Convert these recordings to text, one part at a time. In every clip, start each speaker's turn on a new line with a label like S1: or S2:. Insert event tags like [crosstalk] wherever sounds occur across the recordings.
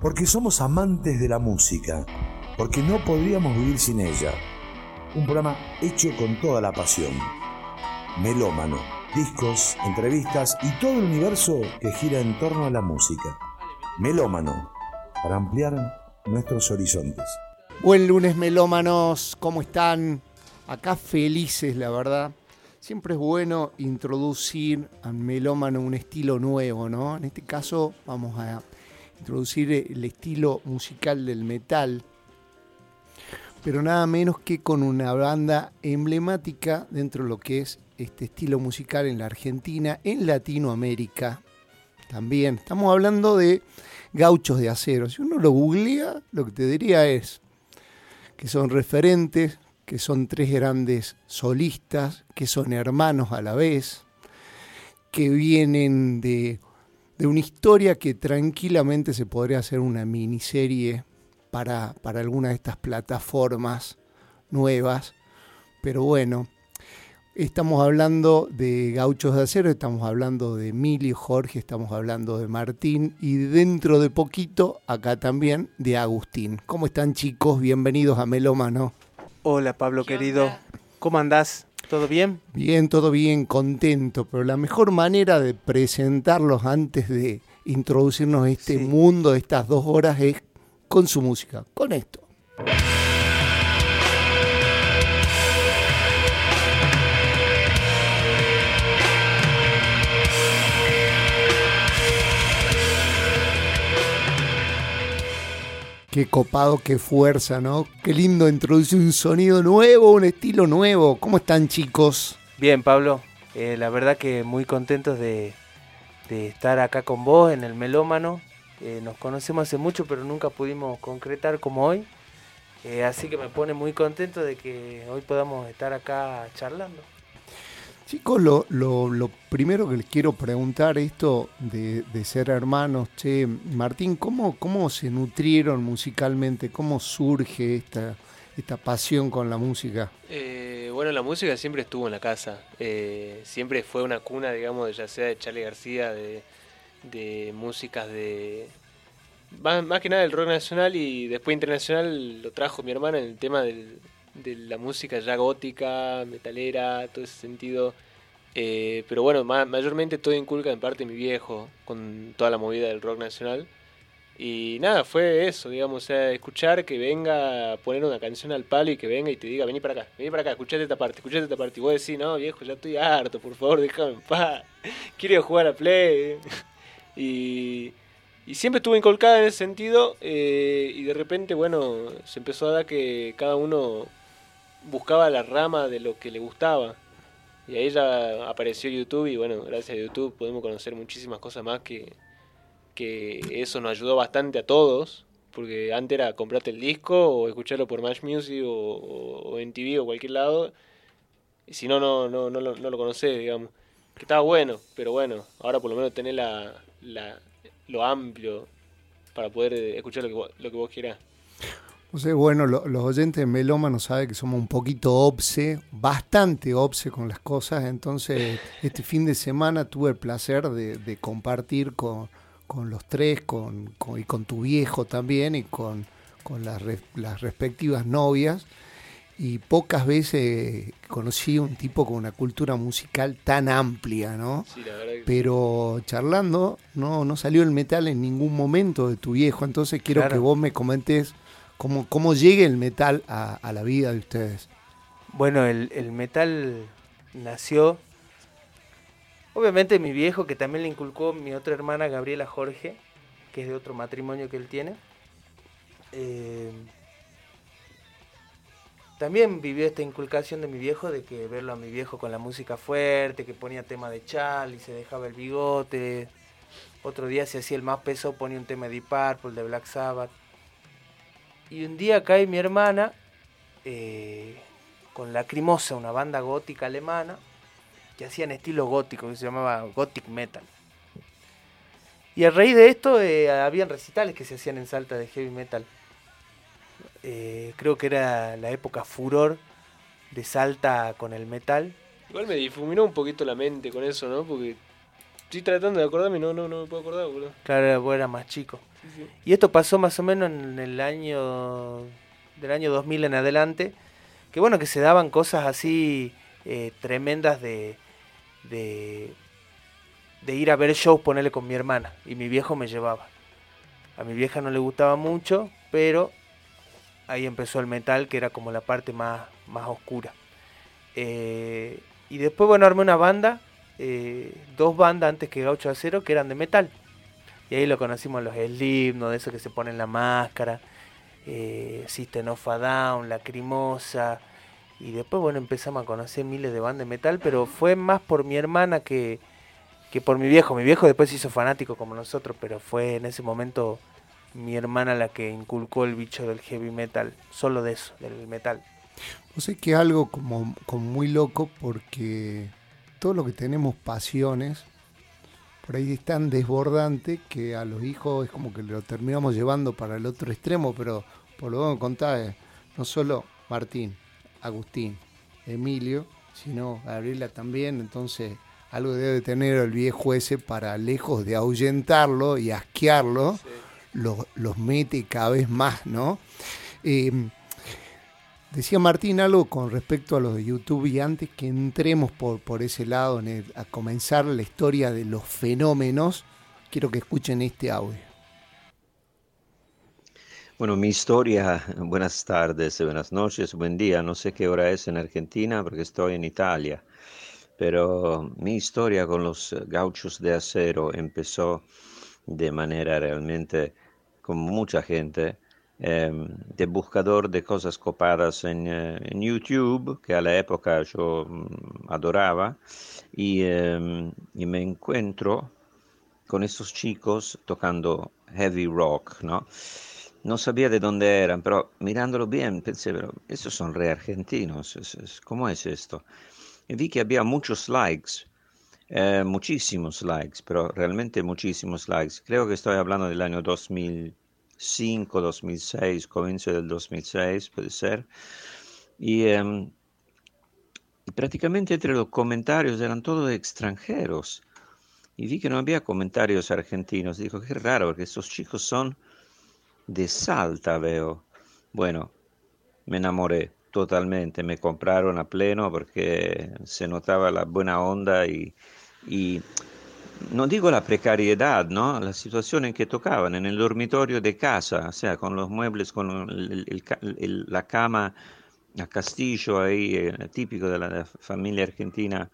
S1: porque somos amantes de la música, porque no podríamos vivir sin ella. Un programa hecho con toda la pasión. Melómano, discos, entrevistas y todo el universo que gira en torno a la música. Melómano, para ampliar nuestros horizontes.
S2: Buen lunes melómanos, ¿cómo están? Acá felices, la verdad. Siempre es bueno introducir al melómano un estilo nuevo, ¿no? En este caso vamos a introducir el estilo musical del metal, pero nada menos que con una banda emblemática dentro de lo que es este estilo musical en la Argentina, en Latinoamérica también. Estamos hablando de gauchos de acero. Si uno lo googlea, lo que te diría es que son referentes, que son tres grandes solistas, que son hermanos a la vez, que vienen de, de una historia que tranquilamente se podría hacer una miniserie para, para alguna de estas plataformas nuevas. Pero bueno, Estamos hablando de Gauchos de Acero, estamos hablando de Emilio, Jorge, estamos hablando de Martín y dentro de poquito acá también de Agustín. ¿Cómo están chicos? Bienvenidos a Melómano.
S3: Hola Pablo querido, ¿cómo andás? ¿Todo bien?
S2: Bien, todo bien, contento, pero la mejor manera de presentarlos antes de introducirnos a este mundo de estas dos horas es con su música, con esto. Qué copado, qué fuerza, ¿no? Qué lindo introducir un sonido nuevo, un estilo nuevo. ¿Cómo están chicos?
S3: Bien, Pablo. Eh, la verdad que muy contentos de, estar acá con vos en el Melómano. Eh, nos conocemos hace mucho, pero nunca pudimos concretar como hoy. Eh, así que me pone muy contento de que hoy podamos estar acá charlando.
S2: Chicos, lo, lo, primero que les quiero preguntar, esto de, ser hermanos, che, Martín, ¿cómo, ¿cómo se nutrieron musicalmente? ¿Cómo surge esta, esta pasión con la música?
S4: Eh, bueno, la música siempre estuvo en la casa, eh, siempre fue una cuna, digamos, ya sea de Charlie García, de, de músicas de... Más, más, que nada del rock nacional y después internacional lo trajo mi hermana en el tema del, de la música ya gótica, metalera, todo ese sentido. Eh, pero bueno, mayormente todo inculca en parte mi viejo, con toda la movida del rock nacional. Y nada, fue eso, digamos, o sea, escuchar que venga a poner una canción al palo y que venga y te diga, vení para acá, vení para acá, escuchate esta parte, escuchate esta parte. Y vos decís, no, viejo, ya estoy harto, por favor, déjame en paz. [laughs] Quiero jugar a Play. [laughs] y, y siempre estuve inculcada en ese sentido. Eh, y de repente, bueno, se empezó a dar que cada uno buscaba la rama de lo que le gustaba. Y ahí ya apareció YouTube y bueno, gracias a YouTube podemos conocer muchísimas cosas más que, que eso nos ayudó bastante a todos. Porque antes era comprarte el disco o escucharlo por Match Music o, en TV o cualquier lado. Y si no, no, no, no, lo, no lo conocés, digamos. Que estaba bueno, pero bueno, ahora por lo menos tenés la, la, lo amplio para poder escuchar lo que lo que vos quieras
S2: bueno, los oyentes de Melómano saben que somos un poquito obse, bastante obse con las cosas, entonces este fin de semana tuve el placer de, compartir con, los tres con, y con tu viejo también y con, las, las, respectivas novias. Y pocas veces conocí un tipo con una cultura musical tan amplia, ¿no?
S4: Sí, la verdad
S2: Pero charlando, no, no salió el metal en ningún momento de tu viejo, entonces quiero que vos me comentes cómo, cómo llegue el metal a, la vida de ustedes.
S3: Bueno, el, metal nació, obviamente mi viejo, que también le inculcó mi otra hermana, Gabriela Jorge, que es de otro matrimonio que él tiene. Eh, también vivió esta inculcación de mi viejo de que verlo a mi viejo con la música fuerte, que ponía tema de chal y se dejaba el bigote. Otro día se hacía el más peso, ponía un tema de Deep Purple, de Black Sabbath. Y un día cae mi hermana eh, con Lacrimosa, una banda gótica alemana, que hacían estilo gótico, que se llamaba Gothic Metal. Y a raíz de esto eh, habían recitales que se hacían en Salta de heavy metal. Eh, creo que era la época furor de Salta con el metal.
S4: Igual me difuminó un poquito la mente con eso, ¿no? Porque Estoy tratando de acordarme, no, no, no me puedo acordar, boludo.
S3: Claro, vos eras más chico. Y esto pasó más o menos en el año del año 2000 en adelante, que bueno, que se daban cosas así eh, tremendas de, de, de ir a ver shows, ponerle con mi hermana, y mi viejo me llevaba. A mi vieja no le gustaba mucho, pero ahí empezó el metal, que era como la parte más, más oscura. Eh, y después, bueno, armé una banda, eh, dos bandas antes que Gaucho Acero, que eran de metal. Y ahí lo conocimos los Slipknot, de esos que se ponen la máscara, eh, System of a Down, Lacrimosa. Y después, bueno, empezamos a conocer miles de bandas de metal, pero fue más por mi hermana que, que por mi viejo. Mi viejo después se hizo fanático como nosotros, pero fue en ese momento mi hermana la que inculcó el bicho del heavy metal, solo de eso, del metal.
S2: No sé que algo como, como muy loco porque todo lo que tenemos pasiones, por ahí es tan desbordante que a los hijos es como que lo terminamos llevando para el otro extremo, pero por lo que contás, no solo Martín, Agustín, Emilio, sino Gabriela también, entonces algo debe tener el viejo ese para lejos de ahuyentarlo y asquearlo, los, mete cada vez más, ¿no? Eh, decía Martín algo con respecto a los de YouTube y antes que entremos por, por ese lado a comenzar la historia de los fenómenos, quiero que escuchen este audio.
S5: Bueno, mi historia, buenas tardes, buenas noches, buen día, no sé qué hora es en Argentina porque estoy en Italia, pero mi historia con los gauchos de acero empezó de manera realmente como mucha gente, em, de buscador de cosas copadas en, eh, en, YouTube, que a la época yo mm, adoraba, y, y, me encuentro con estos chicos tocando heavy rock, ¿no? No sabía de dónde eran, pero mirándolo bien pensé, pero esos son re argentinos, ¿cómo es esto? Y vi que había muchos likes, eh, muchísimos likes, pero realmente muchísimos likes. Creo que estoy hablando del año 2005, 2006, comienzo del 2006, puede ser. Y, em, y prácticamente entre los comentarios eran todos extranjeros. Y vi que no había comentarios argentinos. Dijo, qué raro, porque estos chicos son de Salta, veo. Bueno, me enamoré totalmente, me compraron a pleno porque se notaba la buena onda y no digo la precariedad, ¿no? La situación en que tocaban, en el dormitorio de casa, o sea, con los muebles, con la cama a castillo ahí, eh, típico de la familia argentina.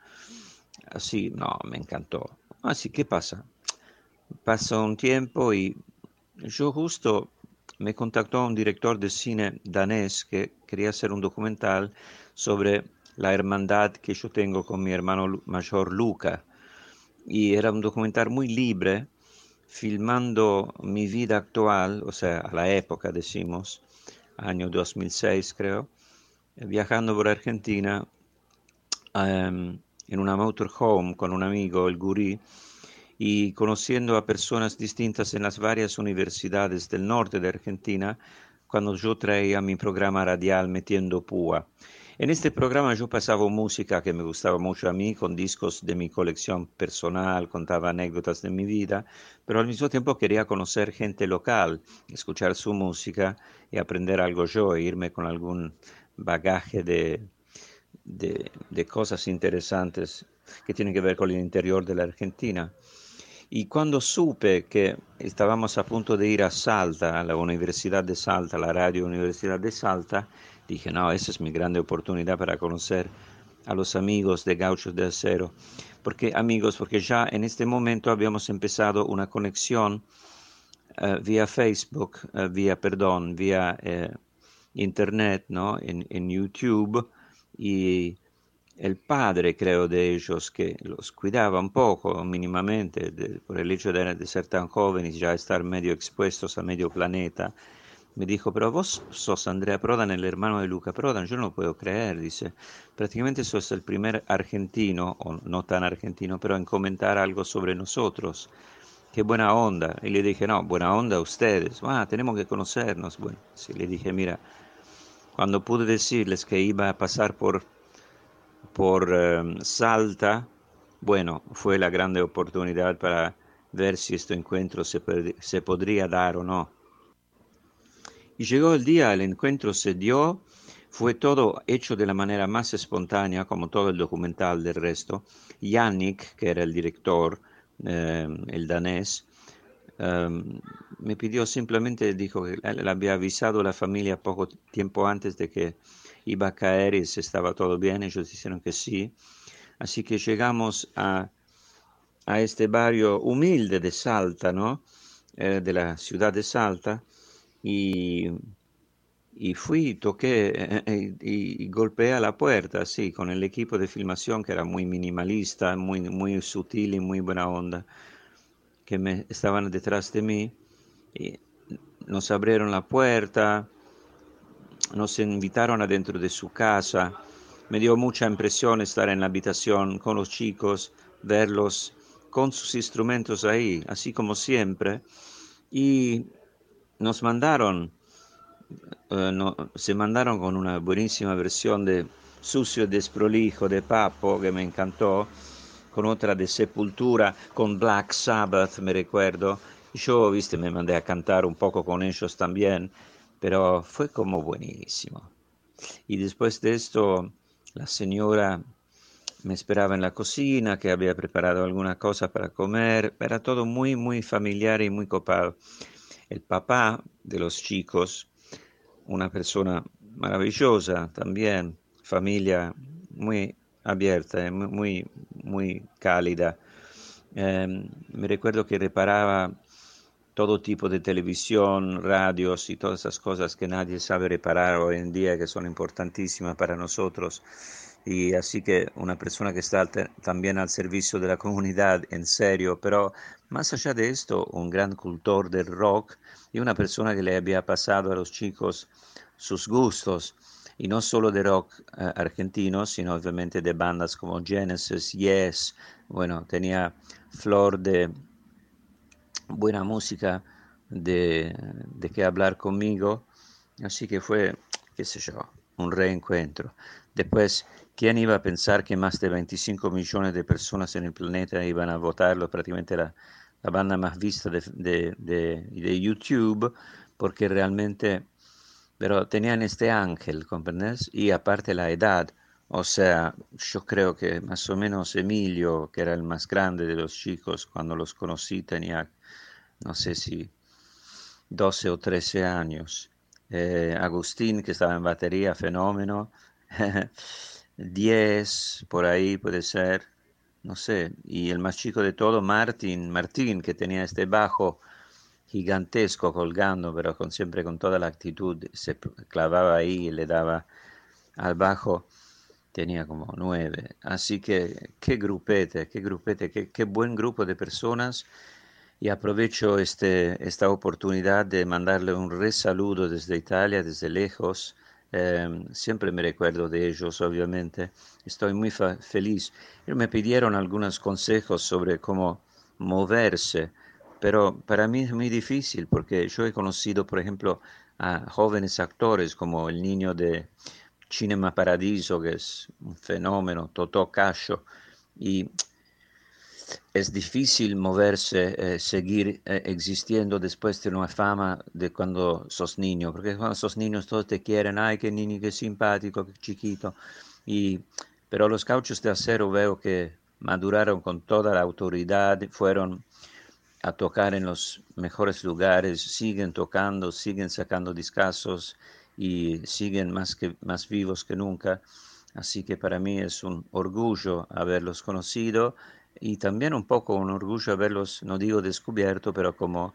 S5: Así, no, me encantó. Así, ¿qué pasa? Pasó un tiempo y yo justo me contactó un director de cine danés que quería hacer un documental sobre la hermandad que yo tengo con mi hermano mayor Luca. Y era un documental muy libre, filmando mi vida actual, o sea, a la época decimos, año 2006 creo, viajando por Argentina em, en una motorhome con un amigo, el Gurí, y conociendo a personas distintas en las varias universidades del norte de Argentina cuando yo traía mi programa radial Metiendo Púa. En este programa yo pasaba música que me gustaba mucho a mí, con discos de mi colección personal, contaba anécdotas de mi vida, pero al mismo tiempo quería conocer gente local, escuchar su música y aprender algo yo, e irme con algún bagaje de, de, cosas interesantes que tienen que ver con el interior de la Argentina. Y cuando supe que estábamos a punto de ir a Salta, a la Universidad de Salta, la Radio Universidad de Salta, dije, no, esa es mi grande oportunidad para conocer a los amigos de Gauchos de Acero. Porque, amigos, porque ya en este momento habíamos empezado una conexión uh, vía Facebook, uh, vía, perdón, vía eh, Internet, ¿no? En, en YouTube. Y el padre, creo, de ellos, que los cuidaba un poco, mínimamente, por el hecho de, ser tan jóvenes ya estar medio expuestos a medio planeta, me dijo, pero vos sos Andrea Prodan, el hermano de Luca Prodan, yo no lo puedo creer, dice, prácticamente sos el primer argentino, o no tan argentino, pero en comentar algo sobre nosotros. Qué buena onda. Y le dije, no, buena onda a ustedes. Ah, tenemos que conocernos. Bueno, sí, le dije, mira, cuando pude decirles que iba a pasar por por em, Salta bueno, fue la grande oportunidad para ver si este encuentro se, se podría dar o no. Llegó el día, el encuentro se dio, fue todo hecho de la manera más espontánea, como todo el documental del resto. Yannick, que era el director, eh, el danés, um, me pidió simplemente, dijo que él había avisado a la familia poco tiempo antes de que iba a caer y si estaba todo bien, ellos dijeron que sí. Así que llegamos a, a este barrio humilde de Salta, ¿no? Eh, de la ciudad de Salta, y, y fui, toqué eh, eh, y, y, golpeé a la puerta, sí, con el equipo de filmación que era muy minimalista, muy, muy sutil y muy buena onda, que me, estaban detrás de mí. Y nos abrieron la puerta, nos invitaron adentro de su casa. Me dio mucha impresión estar en la habitación con los chicos, verlos con sus instrumentos ahí, así como siempre. Y nos mandaron, no, se mandaron con una buenísima versión de Sucio Desprolijo de Papo, que me encantó, con otra de Sepultura, con Black Sabbath, me recuerdo. Yo, viste, me mandé a cantar un poco con ellos también, pero fue como buenísimo. Y después de esto, la señora me esperaba en la cocina, que había preparado alguna cosa para comer. Era todo muy, muy familiar y muy copado. El papá de los chicos, una persona maravillosa también, familia muy abierta, muy, muy cálida. Eh, me recuerdo que reparaba todo tipo de televisión, radios y todas esas cosas que nadie sabe reparar hoy en día, que son importantísimas para nosotros. Y así que una persona que está también al servicio de la comunidad, en serio, pero más allá de esto, un gran cultor del rock y una persona que le había pasado a los chicos sus gustos, y no solo de rock eh, argentino, sino obviamente de bandas como Genesis, Yes, bueno, tenía flor de buena música de, de que hablar conmigo. Así que fue, qué sé yo, un reencuentro. Después, ¿quién iba a pensar que más de 25 millones de personas en el planeta iban a votarlo? Prácticamente la, la banda más vista de, de, de, YouTube, porque realmente, pero tenían este ángel, ¿comprendes? Y aparte la edad, o sea, yo creo que más o menos Emilio, que era el más grande de los chicos, cuando los conocí tenía no sé si 12 o 13 años. Eh, Agustín, que estaba en batería, fenómeno. [laughs] 10, por ahí puede ser, no sé. Y el más chico de todo, Martín, Martín, que tenía este bajo gigantesco colgando, pero con, siempre con toda la actitud, se clavaba ahí y le daba al bajo, tenía como nueve. Así que qué grupete, qué grupete, qué, qué buen grupo de personas y aprovecho este, esta oportunidad de mandarle un resaludo desde Italia, desde lejos. Eh, siempre me recuerdo de ellos, obviamente. Estoy muy feliz. me pidieron algunos consejos sobre cómo moverse, pero para mí es muy difícil porque yo he conocido, por ejemplo, a jóvenes actores como el niño de Cinema Paradiso, que es un fenómeno, Totò Cascio, y es difícil moverse, eh, seguir eh, existiendo después de una fama de cuando sos niño, porque cuando sos niño todos te quieren, ay, qué niño, qué simpático, qué chiquito. Y, pero los cauchos de acero veo que maduraron con toda la autoridad, fueron a tocar en los mejores lugares, siguen tocando, siguen sacando discazos y siguen más, que, más vivos que nunca. Así que para mí es un orgullo haberlos conocido y también un poco un orgullo haberlos, no digo descubierto, pero como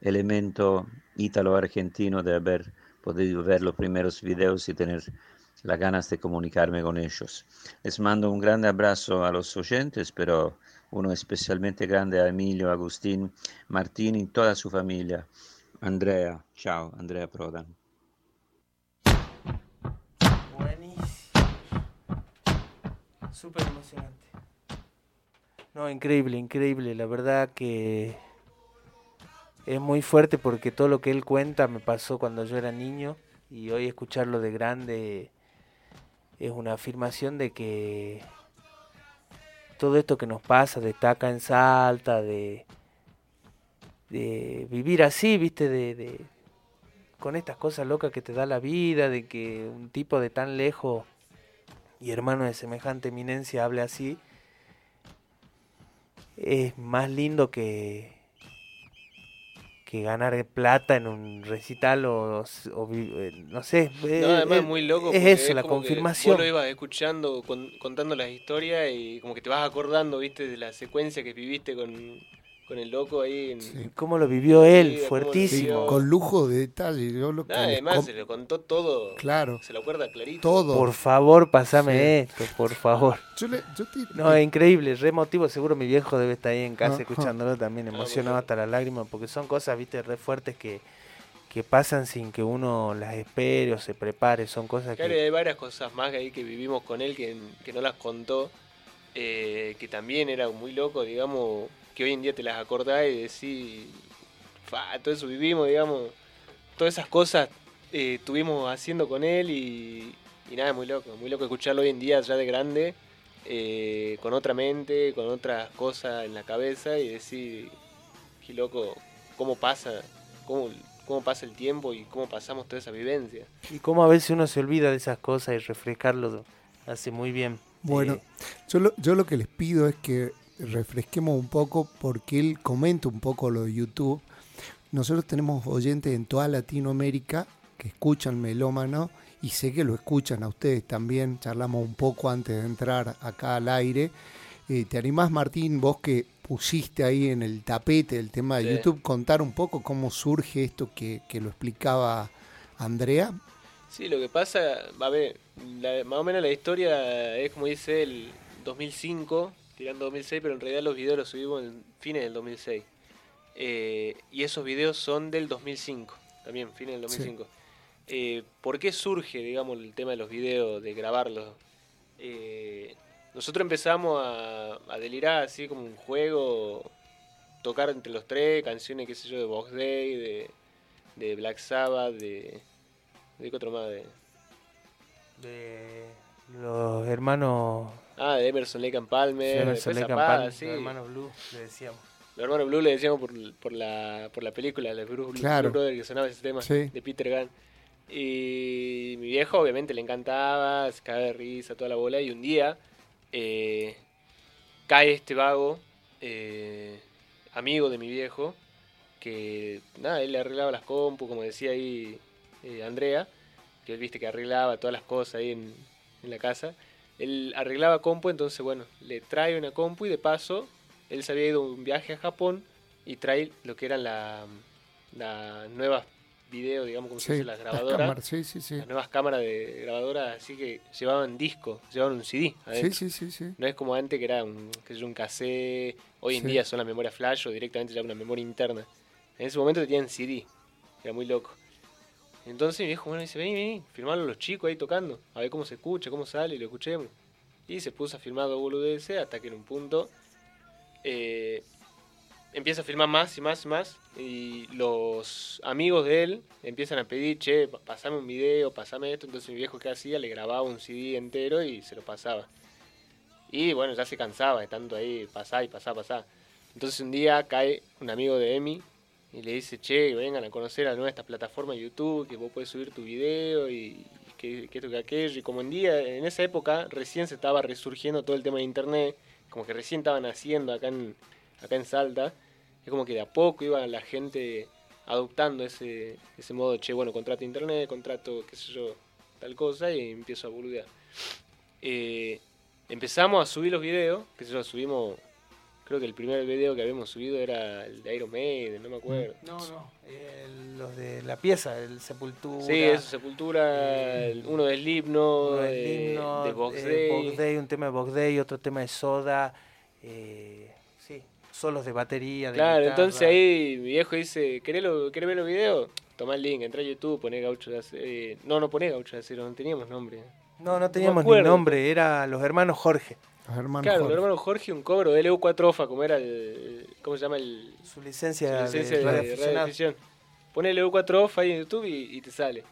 S5: elemento ítalo-argentino de haber podido ver los primeros videos y tener las ganas de comunicarme con ellos. Les mando un grande abrazo a los oyentes, pero uno especialmente grande a Emilio, Agustín, Martín y toda su familia. Andrea, chao, Andrea Prodan.
S3: Buenísimo. Súper emocionante. No, increíble, increíble. La verdad que es muy fuerte porque todo lo que él cuenta me pasó cuando yo era niño y hoy escucharlo de grande es una afirmación de que todo esto que nos pasa, de acá en Salta, de, vivir así, viste, de, con estas cosas locas que te da la vida, de que un tipo de tan lejos y hermano de semejante eminencia hable así, es más lindo que, que ganar plata en un recital o, eh, no sé.
S4: No, además es muy loco.
S3: Es eso, la confirmación.
S4: vos lo ibas escuchando, contando las historias y como que te vas acordando, viste, de la secuencia que viviste con, con el loco ahí. En...
S3: ¿Cómo lo vivió él? Fuertísimo.
S2: con lujo de detalle. Yo lo
S4: además, se lo contó todo.
S2: Claro.
S4: Se lo acuerda clarito.
S2: Todo.
S3: Por favor, pasame esto, por favor. no, es increíble, re emotivo. Seguro mi viejo debe estar ahí en casa escuchándolo también, emocionado hasta las lágrimas, porque son cosas, viste, re fuertes que, que pasan sin que uno las espere o se prepare. Son cosas
S4: claro, que. hay varias cosas más ahí que vivimos con él que, que no las contó. Eh, que también era muy loco, digamos, que hoy en día te las acordás y decís, fa, todo eso vivimos, digamos, todas esas cosas eh, estuvimos haciendo con él y, y, nada, muy loco, muy loco escucharlo hoy en día ya de grande, eh, con otra mente, con otras cosas en la cabeza y decir, qué loco, cómo pasa, cómo, cómo pasa el tiempo y cómo pasamos toda esa vivencia.
S3: Y cómo a veces uno se olvida de esas cosas y refrescarlo hace muy bien.
S2: Bueno, eh, yo, yo lo que les pido es que refresquemos un poco porque él comenta un poco lo de YouTube. Nosotros tenemos oyentes en toda Latinoamérica que escuchan Melómano y sé que lo escuchan a ustedes también. Charlamos un poco antes de entrar acá al aire. Eh, ¿Te animás, Martín, vos que pusiste ahí en el tapete el tema de YouTube, contar un poco cómo surge esto que, lo explicaba Andrea?
S4: Sí, lo que pasa, a ver, más o menos la historia es como dice el 2005, tirando 2006, pero en realidad los videos los subimos en fines del 2006. Eh, y esos videos son del 2005, también, fines del 2005. Eh, ¿Por qué surge, digamos, el tema de los videos, de grabarlos? Eh, nosotros empezamos a, delirar así como un juego, tocar entre los tres canciones, qué sé yo, de Box Day, de, Black Sabbath, de... ¿De qué otro más? De,
S3: de los hermanos
S4: Ah, de Emerson Lake and Palmer.
S3: Emerson Lake and Palmer. Sí. Los hermanos Blue, le decíamos.
S4: Los hermanos Blue le decíamos por, por, la, por la película, de Bruce, claro. Blue Brother, que sonaba ese tema de Peter Gunn. Y mi viejo obviamente le encantaba, se cagaba de risa, toda la bola. Y un día eh, cae este vago, eh, amigo de mi viejo, que nada, él le arreglaba las compu, como decía ahí eh, Andrea, que él viste que arreglaba todas las cosas ahí en, en la casa él arreglaba compu, entonces bueno, le trae una compu y de paso él se había ido un viaje a Japón y trae lo que eran las la nuevas video, digamos, como se dice, las grabadoras. Las, nuevas cámaras de grabadoras, así que llevaban disco, llevaban un CD.
S2: Sí, sí, sí,
S4: No es como antes que era un, que un cassette, hoy en día son las memorias flash o directamente ya una memoria interna. En ese momento tenían CD, era muy loco. Entonces mi viejo, bueno, dice, vení, vení, firmarlo los chicos ahí tocando, a ver cómo se escucha, cómo sale, y lo escuchemos. Y se puso a filmar boludeces hasta que en un punto eh, empieza a filmar más y más y más. Y los amigos de él empiezan a pedir, che, pasame un video, pasame esto. Entonces mi viejo, ¿qué hacía? Le grababa un CD entero y se lo pasaba. Y bueno, ya se cansaba de tanto ahí, pasar y pasar, pasar. Entonces un día cae un amigo de Emi, y le dice, che, vengan a conocer a nuestras plataformas de YouTube, que vos puedes subir tu video y que, que esto, que aquello. Y como en día, en esa época, recién se estaba resurgiendo todo el tema de internet, como que recién estaban haciendo acá en, acá en Salta, es como que de a poco iba la gente adoptando ese, ese modo, che, bueno, contrato internet, contrato, qué sé yo, tal cosa, y empiezo a boludear. Eh, empezamos a subir los videos, que sé yo, subimos Creo que el primer video que habíamos subido era el de Iron Maiden, no me acuerdo.
S3: No, no, los de la pieza, el Sepultura.
S4: Sí, eso, Sepultura, uno del himno, de, de Box
S3: eh, Day. un tema de Box Day, otro tema de Soda. Eh, sí, solos de batería. De
S4: claro, entonces ahí mi viejo dice: ¿Querés, lo, ver los videos? Tomá el link, entra a YouTube, poné Gaucho de Acero. Eh, no, no poné Gaucho de Acero, no teníamos nombre.
S3: No, no teníamos ni nombre, era los hermanos Jorge.
S4: Claro, los hermanos Jorge, un cobro de LU4 OFA, como era el. ¿Cómo se llama? El,
S3: su licencia,
S4: su licencia de, de, radiodifusión. Pone LU4 OFA ahí en YouTube y, te sale.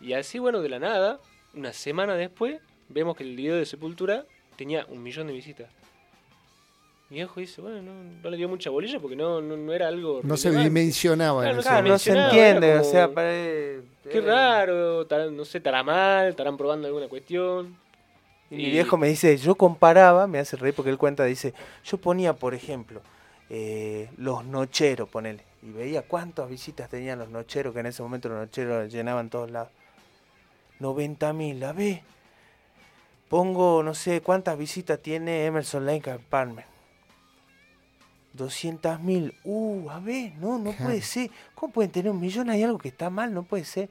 S4: Y así, bueno, de la nada, una semana después, vemos que el video de Sepultura tenía un millón de visitas. Mi viejo dice, bueno, no, no le dio mucha bolilla porque no, no, no era algo.
S2: No se dimensionaba.
S4: Claro,
S2: en
S4: no
S3: Claro, no
S2: momento.
S3: se entiende, o sea, pare-
S4: Qué raro, estará- no sé, estará mal, estarán probando alguna cuestión.
S3: Y mi viejo me dice, yo comparaba, me hace reír porque él cuenta, dice, yo ponía, por ejemplo, eh, los nocheros, ponele, y veía cuántas visitas tenían los nocheros, que en ese momento los nocheros llenaban todos lados. 90 mil, a ver. Pongo, no sé, cuántas visitas tiene Emerson Lake and Palmer. 200 mil, uh, a ver, no, no puede ser. ¿Cómo pueden tener un millón? Hay algo que está mal, no puede ser.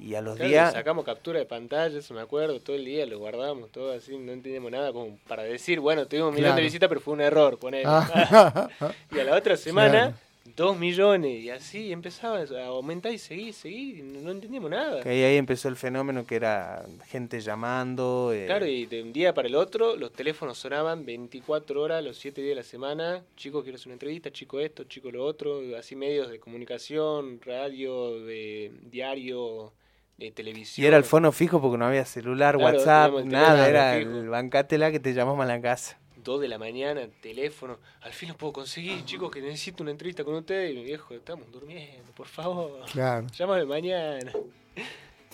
S3: Y a los
S4: Claro,
S3: días...
S4: sacamos captura de pantalla, eso me acuerdo, todo el día lo guardamos, todo así, no entendíamos nada como para decir, bueno, tuvimos un millón
S2: Claro.
S4: de visitas, pero fue un error, ponele.
S2: Ah, [laughs]
S4: y a la otra semana,
S2: Claro.
S4: dos millones, y así empezaba a aumentar y seguir, seguir, y no, no entendíamos nada.
S3: Que ahí, ahí empezó el fenómeno que era gente llamando. eh,
S4: Claro, y de un día para el otro, los teléfonos sonaban 24 horas, los 7 días de la semana. Chicos, quiero hacer una entrevista, chico esto, chico lo otro. Así medios de comunicación, radio, de diario, televisión.
S3: y era el fono fijo porque no había celular,
S4: Claro,
S3: WhatsApp, nada. Era
S4: fijo.
S3: el bancátela que te llamamos a la casa.
S4: 2 de la mañana, teléfono. Al fin lo puedo conseguir, chicos, que necesito una entrevista con ustedes. Y mi viejo, estamos durmiendo, por favor.
S2: claro. [laughs]
S4: Llámame mañana.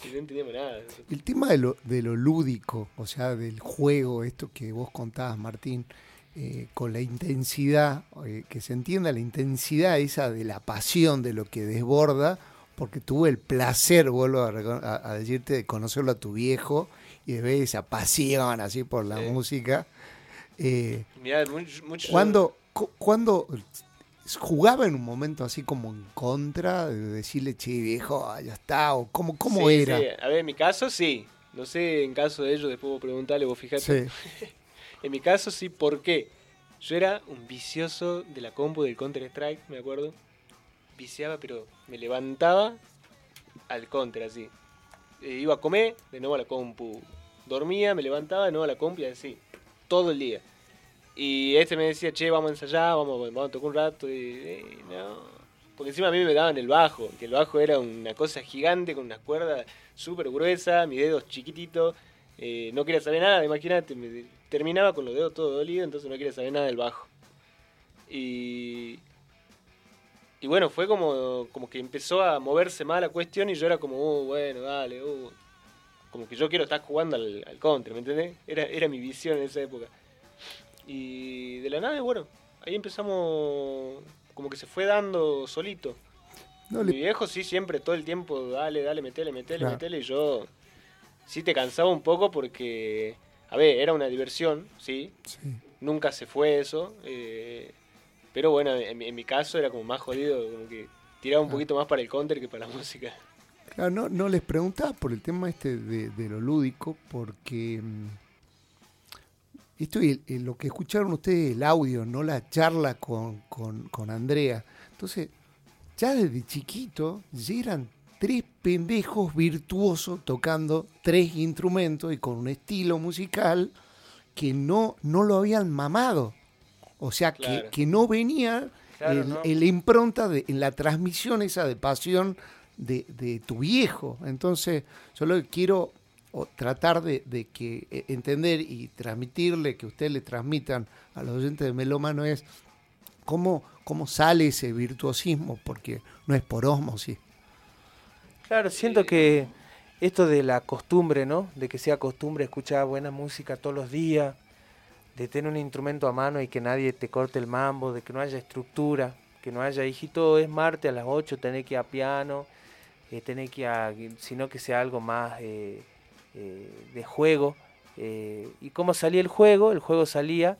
S4: Y no entendíamos nada.
S2: El tema de lo, de lo lúdico, o sea, del juego, esto que vos contabas, Martín, eh, con la intensidad, eh, que se entienda la intensidad esa de la pasión de lo que desborda, porque tuve el placer, vuelvo a, a- decirte, de conocerlo a tu viejo y de ver esa pasión así por la
S4: Sí.
S2: música. Eh,
S4: Mirá, mucho, mucho-
S2: cuando, cu- cuando jugaba en un momento así como en contra, de decirle, che, viejo, ya está, o cómo, cómo
S4: Sí,
S2: era.
S4: sí. A ver, en mi caso sí. No sé, en caso de ellos, después vos preguntarle, vos fijate. [laughs] En mi caso sí, ¿por qué? Yo era un vicioso de la compu del Counter-Strike, me acuerdo. Viciaba, pero me levantaba al Counter así. Eh, iba a comer, de nuevo a la compu. Dormía, me levantaba, de nuevo a la compu así. Todo el día. Y este me decía, che, vamos a ensayar, vamos, vamos a tocar un rato. Y, no. Porque encima a mí me daban el bajo, que el bajo era una cosa gigante con unas cuerdas súper gruesas, mis dedos chiquititos. Eh, no quería saber nada, imagínate, me- terminaba con los dedos todo dolidos, entonces no quería saber nada del bajo. Y, y bueno, fue como, como que empezó a moverse más la cuestión y yo era como, uh, bueno, dale, uh. como que yo quiero estar jugando al, al contra, ¿me entendés? Era, era mi visión en esa época. Y de la nada, bueno, ahí empezamos, como que se fue dando solito.
S2: No
S4: Mi viejo sí siempre, todo el tiempo, dale, dale, metele, metele,
S2: Claro.
S4: metele, y yo sí te cansaba un poco porque, a ver, era una diversión, sí,
S2: sí.
S4: nunca se fue eso, eh, pero bueno, en, mi- en mi caso era como más jodido, como que tiraba un
S2: Ah.
S4: poquito más para el counter que para la [laughs] música.
S2: Claro, no, no les preguntaba por el tema este de, de lo lúdico, porque mm, esto y el- lo que escucharon ustedes, el audio, no la charla con, con, con Andrea. Entonces, ya desde chiquito, ya eran tres pendejos virtuosos tocando tres instrumentos y con un estilo musical que no, no lo habían mamado. O sea, que,
S4: Claro.
S2: que no venía
S3: Claro,
S2: el-
S3: no.
S2: el impronta de, en la transmisión esa de pasión de, de tu viejo. Entonces, yo lo que quiero o, tratar de, de que eh, entender y transmitirle, que ustedes le transmitan a los oyentes de Melómano es cómo, cómo sale ese virtuosismo, porque no es por osmosis.
S3: Claro, siento que esto de la costumbre, ¿no? De que sea costumbre escuchar buena música todos los días, de tener un instrumento a mano y que nadie te corte el mambo, de que no haya estructura, que no haya, hijito, es martes a las 8, tenés que ir a piano, eh, tenés que ir a, sino que sea algo más eh, eh, de juego. eh, ¿Y cómo salía el juego? El juego salía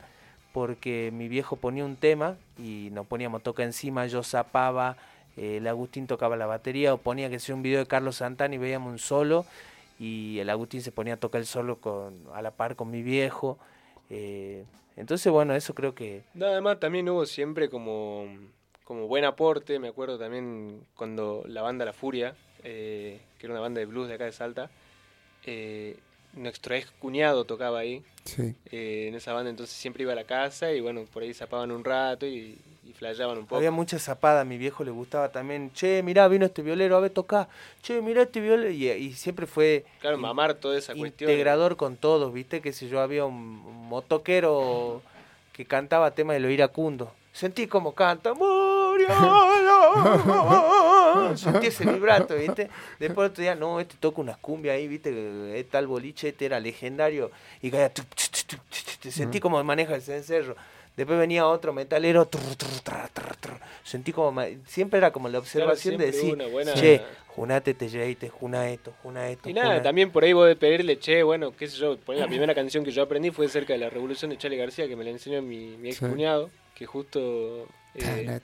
S3: porque mi viejo ponía un tema y nos poníamos toca encima, yo zapaba, el Agustín tocaba la batería o ponía que sea un video de Carlos Santana y veíamos un solo y el Agustín se ponía a tocar el solo con, a la par con mi viejo. Eh, entonces, bueno, eso creo que...
S4: Nada más también hubo siempre como, como buen aporte, me acuerdo también cuando la banda La Furia, eh, que era una banda de blues de acá de Salta, eh, nuestro ex cuñado tocaba ahí,
S2: Sí.
S4: eh, en esa banda, entonces siempre iba a la casa y bueno, por ahí zapaban un rato y, y flayaban un poco.
S3: Había mucha zapada, a mi viejo le gustaba también, che, mirá, vino este violero, a ver, tocar, che, mirá este violero, y, y siempre fue
S4: Claro, mamar toda esa cuestión.
S3: integrador con todos, viste, que si yo había un, un motoquero que cantaba temas de lo iracundo. Sentí como canta, murió. [laughs] Sentí ese vibrato, ¿viste? Después otro día, no, este toca unas cumbias ahí, ¿viste? Este tal boliche, este era legendario. Y caía, sentí como maneja el cencerro. Después venía otro metalero, sentí como, siempre era como la observación de decir, che, junate te te juna esto, juna esto.
S4: Y nada, también por ahí vos de pedirle, che, bueno, qué sé yo, la primera canción que yo aprendí fue cerca de la revolución de Charlie García, que me la enseñó mi, mi ex cuñado, que justo... Eh,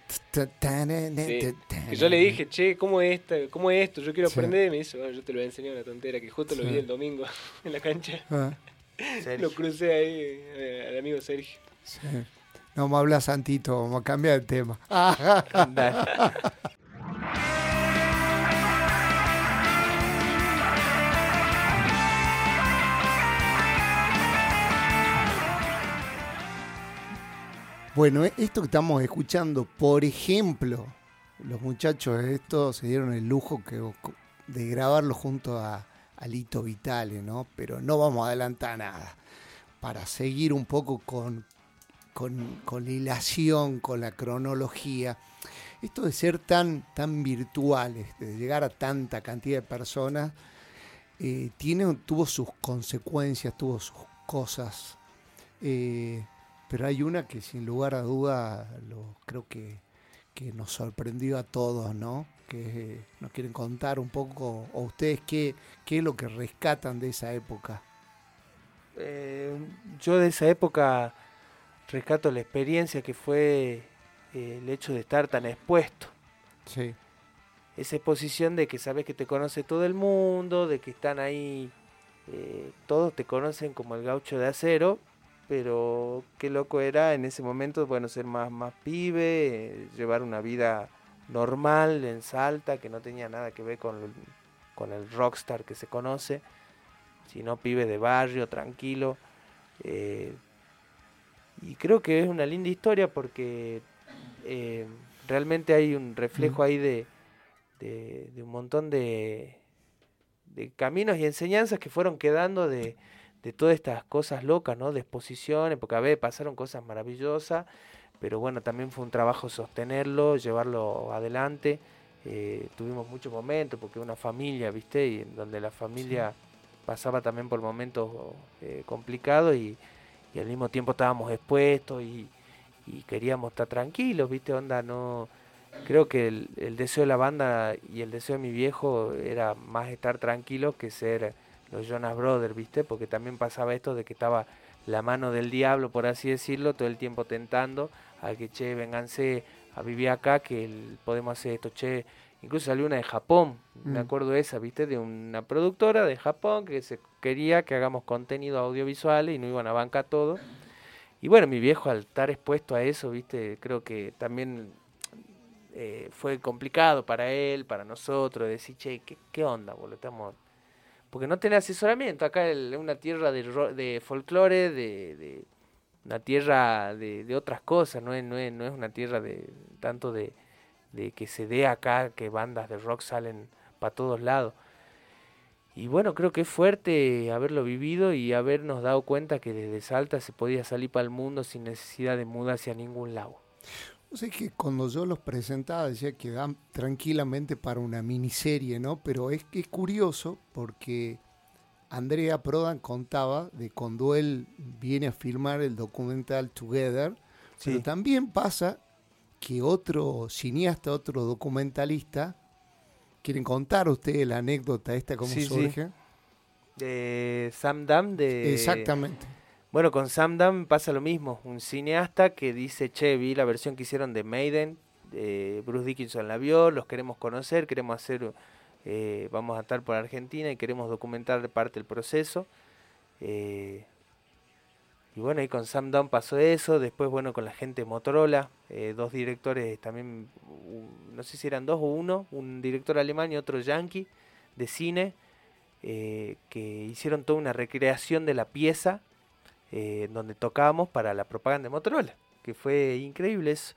S4: que yo le dije, che, ¿cómo es, esta, ¿cómo es esto? Yo quiero aprender. Y me dice, bueno, yo te lo voy a enseñar una tontera, que justo lo vi el domingo [laughs] en la cancha. Ah. lo crucé ahí eh, al amigo Sergio.
S2: No me habla Santito, vamos a cambiar de tema. [laughs] Bueno, esto que estamos escuchando, por ejemplo, los muchachos de esto se dieron el lujo de grabarlo junto a, Alito Vitale, ¿no? Pero no vamos a adelantar nada. Para seguir un poco con, con, con la hilación, con la cronología. Esto de ser tan, tan virtuales, de llegar a tanta cantidad de personas, eh, tiene, tuvo sus consecuencias, tuvo sus cosas. Eh, pero hay una que sin lugar a duda lo, creo que, que nos sorprendió a todos, ¿no? Que nos quieren contar un poco, o ustedes qué, qué es lo que rescatan de esa época.
S3: Eh, yo de esa época rescato la experiencia que fue eh, el hecho de estar tan expuesto.
S2: Sí.
S3: Esa exposición de que sabes que te conoce todo el mundo, de que están ahí, eh, todos te conocen como el gaucho de acero, pero qué loco era en ese momento, bueno, ser más, más pibe, eh, llevar una vida normal en Salta, que no tenía nada que ver con, con el rockstar que se conoce, sino pibe de barrio, tranquilo. Eh, y creo que es una linda historia porque eh, realmente hay un reflejo ahí de, de, un montón de, de, caminos y enseñanzas que fueron quedando de, de todas estas cosas locas, ¿no? De exposiciones, porque a veces pasaron cosas maravillosas, pero bueno, también fue un trabajo sostenerlo, llevarlo adelante. Eh, tuvimos muchos momentos, porque una familia, ¿viste? Y donde la familia pasaba también por momentos eh, complicados y y al mismo tiempo estábamos expuestos y, queríamos estar tranquilos, ¿viste? Onda, no. Creo que el, deseo de la banda y el deseo de mi viejo era más estar tranquilos que ser los Jonas Brothers, ¿viste? Porque también pasaba esto de que estaba la mano del diablo, por así decirlo, todo el tiempo tentando a que, che, vénganse a vivir acá, que podemos hacer esto, che. Incluso salió una de Japón, me mm. acuerdo de esa, ¿viste? De una productora de Japón que se quería que hagamos contenido audiovisual y no iban a bancar todo. Y bueno, mi viejo al estar expuesto a eso, viste, creo que también eh, fue complicado para él, para nosotros, decir, che, ¿qué, onda, boludo? Estamos... Porque no tiene asesoramiento, acá es una tierra de, de folclore, de, una tierra de, de, otras cosas, no es, no, es, no es una tierra de tanto de, de que se dé acá que bandas de rock salen para todos lados. Y bueno, creo que es fuerte haberlo vivido y habernos dado cuenta que desde Salta se podía salir para el mundo sin necesidad de mudarse a ningún lado.
S2: O sea que cuando yo los presentaba decía que dan tranquilamente para una miniserie, ¿no? Pero es que es curioso porque Andrea Prodan contaba de cuando él viene a filmar el documental Together, pero también pasa que otro cineasta, otro documentalista, ¿Quieren contar ustedes la anécdota esta, cómo surge?
S3: De Sam Dam, de...
S2: Exactamente.
S3: Bueno, con Sam Dam pasa lo mismo. Un cineasta que dice, che, vi la versión que hicieron de Maiden, Bruce Dickinson la vio, los queremos conocer, queremos hacer, eh, vamos a estar por Argentina y queremos documentar parte del proceso. Eh, y bueno, ahí con Sam Down pasó eso, después bueno, con la gente Motorola, eh, dos directores también, no sé si eran dos o uno, un director alemán y otro yankee de cine, eh, que hicieron toda una recreación de la pieza eh, donde tocábamos para la propaganda de Motorola, que fue increíble eso.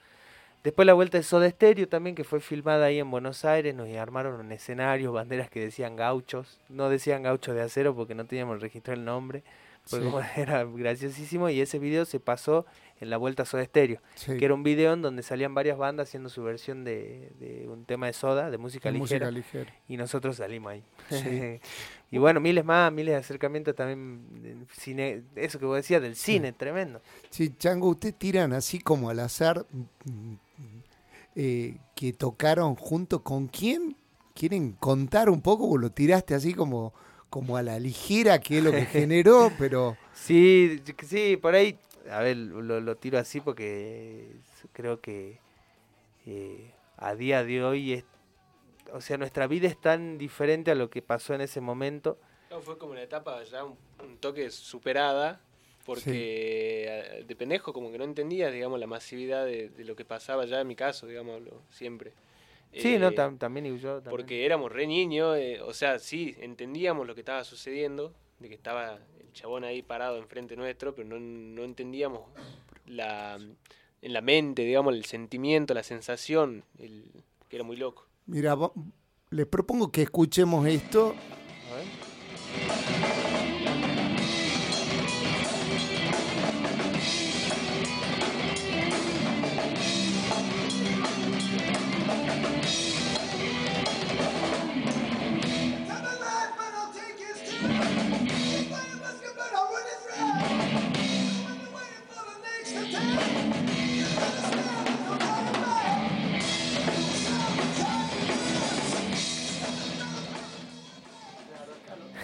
S3: Después la vuelta de Soda Stereo también, que fue filmada ahí en Buenos Aires, nos armaron un escenario, [laughs] banderas que decían gauchos, no decían gauchos de acero porque no teníamos registrado el nombre, porque [laughs] era graciosísimo y ese video se pasó en la Vuelta a Soda Stereo, que era un video en donde salían varias bandas haciendo su versión de, un tema de Soda, de música, ligera, y nosotros salimos ahí. [laughs] y bueno, miles más, miles de acercamientos también, cine, eso que vos decías, del cine, tremendo.
S2: Sí, Chango, ustedes tiran así como al azar eh, que tocaron junto con quién? ¿Quieren contar un poco? o lo tiraste así como, como a la ligera, que es lo que [laughs] generó, pero...
S3: Sí, sí, por ahí a ver, lo, tiro así porque creo que eh, a día de hoy es, o sea, nuestra vida es tan diferente a lo que pasó en ese momento.
S4: No, fue como una etapa ya un, toque superada, porque eh, de pendejo como que no entendía, digamos, la masividad de, lo que pasaba ya en mi caso, digamos, siempre.
S3: Sí, no, eh, también y yo.
S4: Porque éramos re niños, o sea, sí, entendíamos lo que estaba sucediendo, de que estaba chabón ahí parado enfrente nuestro, pero no, no entendíamos la, en la mente, digamos, el sentimiento, la sensación, el, que era muy loco.
S2: Mira, les propongo que escuchemos esto. A ver.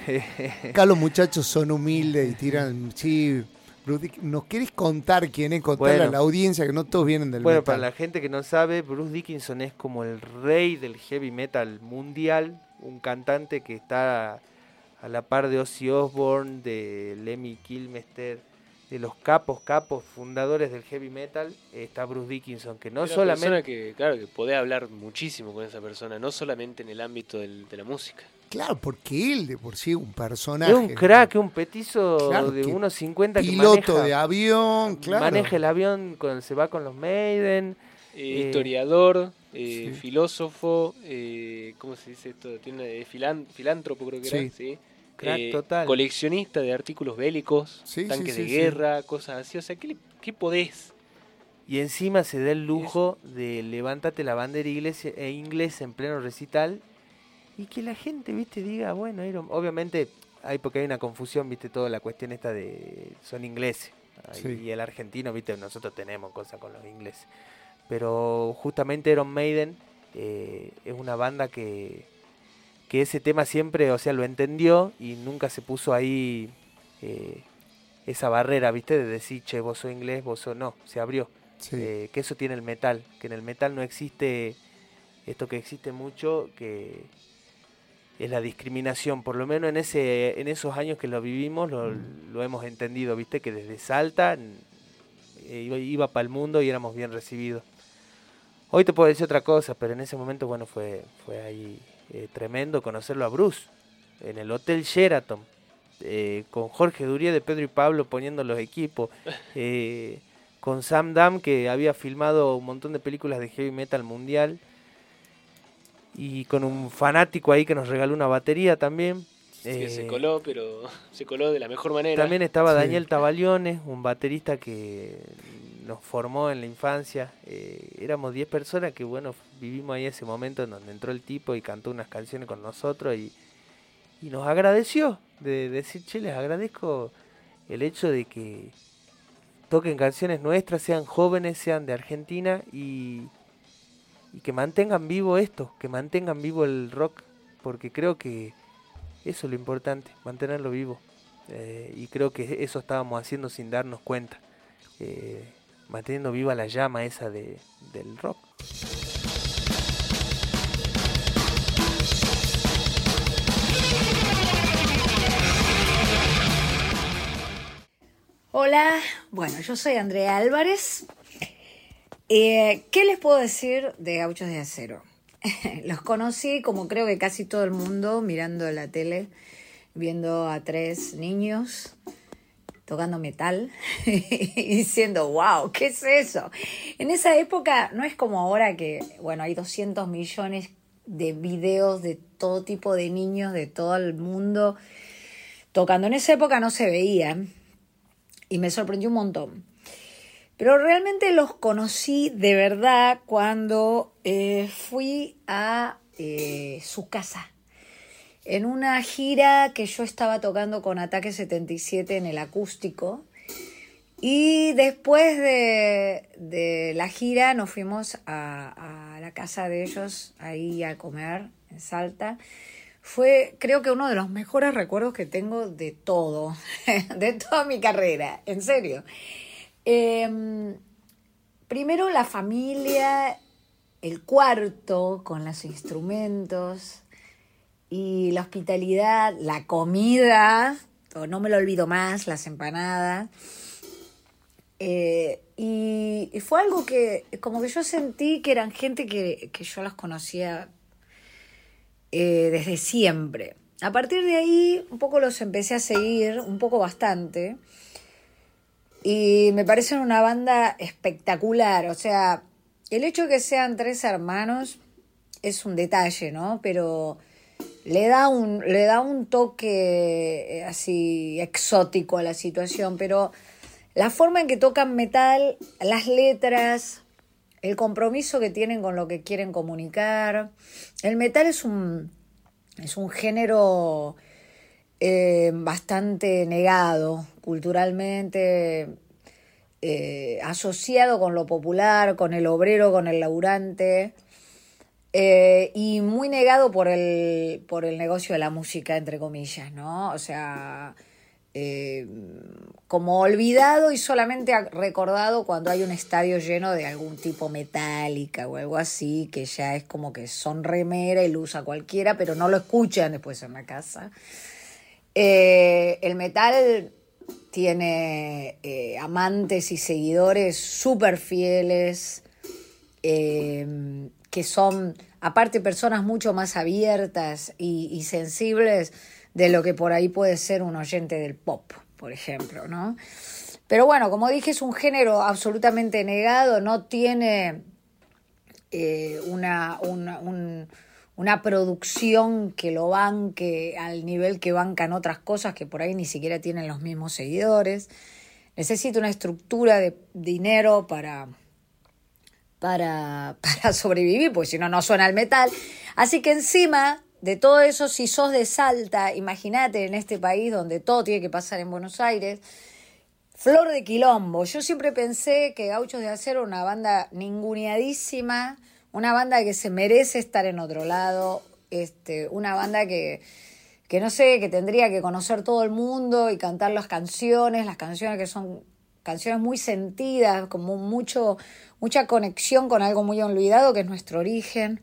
S2: [laughs] Acá los muchachos son humildes y tiran, sí, ¿Nos querés contar quién es? Contarle a la audiencia que no todos vienen del
S3: Bueno, para la gente que no sabe, Bruce Dickinson es como el rey del heavy metal mundial, un cantante que está a la par de Ozzy Osbourne, de Lemmy Kilmister, de los capos, capos, fundadores del heavy metal, está Bruce Dickinson, que no solamente...
S4: que, claro, que podés hablar muchísimo con esa persona, no solamente en el ámbito de la música.
S2: Claro, porque él de por sí es un personaje.
S3: Es un crack, un petizo de unos 50
S2: Piloto de avión, claro.
S3: Maneja el avión cuando se va con los Maiden.
S4: Eh, historiador, eh, filósofo, eh, ¿cómo se dice esto? Tiene filántropo creo que era, ¿sí?
S3: Crack total.
S4: Coleccionista de artículos bélicos, tanques de guerra, cosas así. O sea, ¿qué, ¿qué podés?
S3: Y encima se da el lujo de levántate la bandera inglés, e inglés en pleno recital y que la gente, viste, diga, bueno, obviamente hay porque hay una confusión, viste, toda la cuestión esta de son ingleses. Y el argentino, viste, nosotros tenemos cosas con los ingleses. Pero justamente Iron Maiden eh, es una banda que, que ese tema siempre, o sea, lo entendió y nunca se puso ahí eh, esa barrera, viste, de decir, che, vos sos inglés, vos sos no, se abrió. Eh, que eso tiene el metal, que en el metal no existe esto que existe mucho, que es la discriminación, por lo menos en ese en esos años que lo vivimos lo, mm. lo hemos entendido, viste que desde Salta eh, iba, iba para el mundo y éramos bien recibidos. Hoy te puedo decir otra cosa, pero en ese momento bueno fue fue ahí eh, tremendo conocerlo a Bruce en el Hotel Sheraton eh, con Jorge Duría de Pedro y Pablo poniendo los equipos. [laughs] con Sam Dam que había filmado un montón de películas de heavy metal mundial y con un fanático ahí que nos regaló una batería también.
S4: que se eh, coló, pero [laughs] se coló de la mejor manera.
S3: También estaba Daniel Tabaliones, un baterista que nos formó en la infancia. Eh, éramos 10 personas que, bueno, vivimos ahí ese momento en donde entró el tipo y cantó unas canciones con nosotros y, y nos agradeció de, decir, che, les agradezco el hecho de que toquen canciones nuestras, sean jóvenes, sean de Argentina y y que mantengan vivo esto, que mantengan vivo el rock, porque creo que eso es lo importante, mantenerlo vivo. Eh, y creo que eso estábamos haciendo sin darnos cuenta, eh, manteniendo viva la llama esa de, del rock.
S6: Hola, bueno, yo soy Andrea Álvarez, eh, ¿Qué les puedo decir de Gauchos de Acero? [laughs] Los conocí como creo que casi todo el mundo mirando la tele, viendo a tres niños tocando metal [laughs] y diciendo, wow, ¿qué es eso? En esa época no es como ahora que, bueno, hay 200 millones de videos de todo tipo de niños de todo el mundo tocando. En esa época no se veían y me sorprendió un montón. Pero realmente los conocí de verdad cuando eh, fui a eh, su casa. En una gira que yo estaba tocando con Ataque 77 en el acústico. Y después de, la gira nos fuimos a, a, la casa de ellos ahí a comer en Salta. Fue creo que uno de los mejores recuerdos que tengo de todo, [laughs] de toda mi carrera, en serio. Em, primero la familia, el cuarto con los instrumentos y la hospitalidad, la comida, no me lo olvido más, las empanadas. Eh, y, fue algo que como que yo sentí que eran gente que, yo las conocía eh, desde siempre. A partir de ahí un poco los empecé a seguir, un poco bastante. Y me parecen una banda espectacular. O sea, el hecho de que sean tres hermanos es un detalle, ¿no? Pero le da un, le da un toque eh, así exótico a la situación. Pero la forma en que tocan metal, las letras, el compromiso que tienen con lo que quieren comunicar. El metal es un, es un género eh, bastante negado culturalmente, eh, asociado con lo popular, con el obrero, con el laburante, eh, y muy negado por el, por el negocio de la música, entre comillas, ¿no? O sea, como olvidado y solamente recordado cuando hay un estadio lleno de algún tipo metálica o algo así, que ya es como que son remera y lo usa cualquiera, pero no lo escuchan después en la casa. Eh, el metal tiene eh, amantes y seguidores súper fieles, eh, que son aparte personas mucho más abiertas y, sensibles de lo que por ahí puede ser un oyente del pop, por ejemplo, ¿no? Pero bueno, como dije, es un género absolutamente negado, no tiene una, un, una producción que lo banque al nivel que bancan otras cosas que por ahí ni siquiera tienen los mismos seguidores. Necesita una estructura de dinero para, para, [laughs] para sobrevivir, porque si no, no suena el metal. Así que encima de todo eso, si sos de Salta, imagínate en este país donde todo tiene que pasar en Buenos Aires, Flor de Quilombo. Yo siempre pensé que Gauchos de Acero una banda ninguneadísima, una banda que se merece estar en otro lado, este, una banda que, que no sé, que tendría que conocer todo el mundo y cantar las canciones, las canciones que son canciones muy sentidas, como mucho, mucha conexión con algo muy olvidado que es nuestro origen.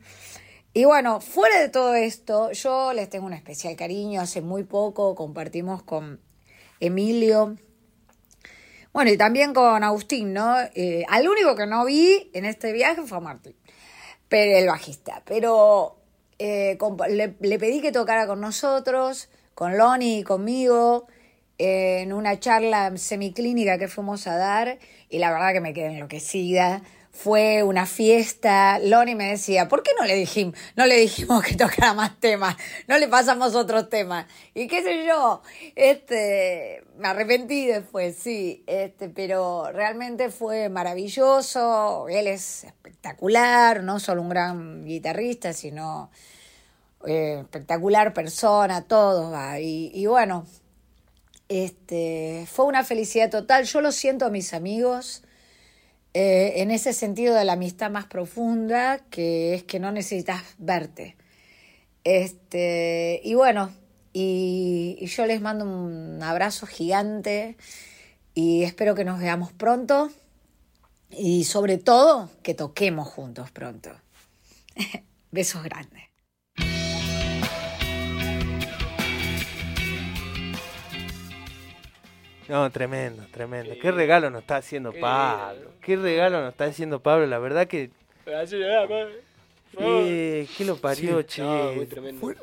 S6: Y bueno, fuera de todo esto, yo les tengo un especial cariño. Hace muy poco compartimos con Emilio, bueno, y también con Agustín, ¿no? Eh, al único que no vi en este viaje fue a Martín pero el bajista. Pero eh, le, pedí que tocara con nosotros, con Loni y conmigo, en una charla semiclínica que fuimos a dar, y la verdad que me quedé enloquecida fue una fiesta. Loni me decía, ¿por qué no le dijimos, no le dijimos que tocara más temas? No le pasamos otros temas. Y qué sé yo, este, me arrepentí después, sí, este, pero realmente fue maravilloso. Él es espectacular, no solo un gran guitarrista, sino eh, espectacular persona, todo va. Y, y bueno, este, fue una felicidad total. Yo lo siento a mis amigos eh, en ese sentido de la amistad más profunda, que es que no necesitas verte. Este, y bueno, y, yo les mando un abrazo gigante y espero que nos veamos pronto y sobre todo que toquemos juntos pronto. [laughs] Besos grandes. [laughs]
S3: No, tremendo, tremendo. Qué regalo nos está haciendo Pablo. Qué regalo nos está haciendo Pablo. La verdad que. Eh, ¿Qué lo parió, che?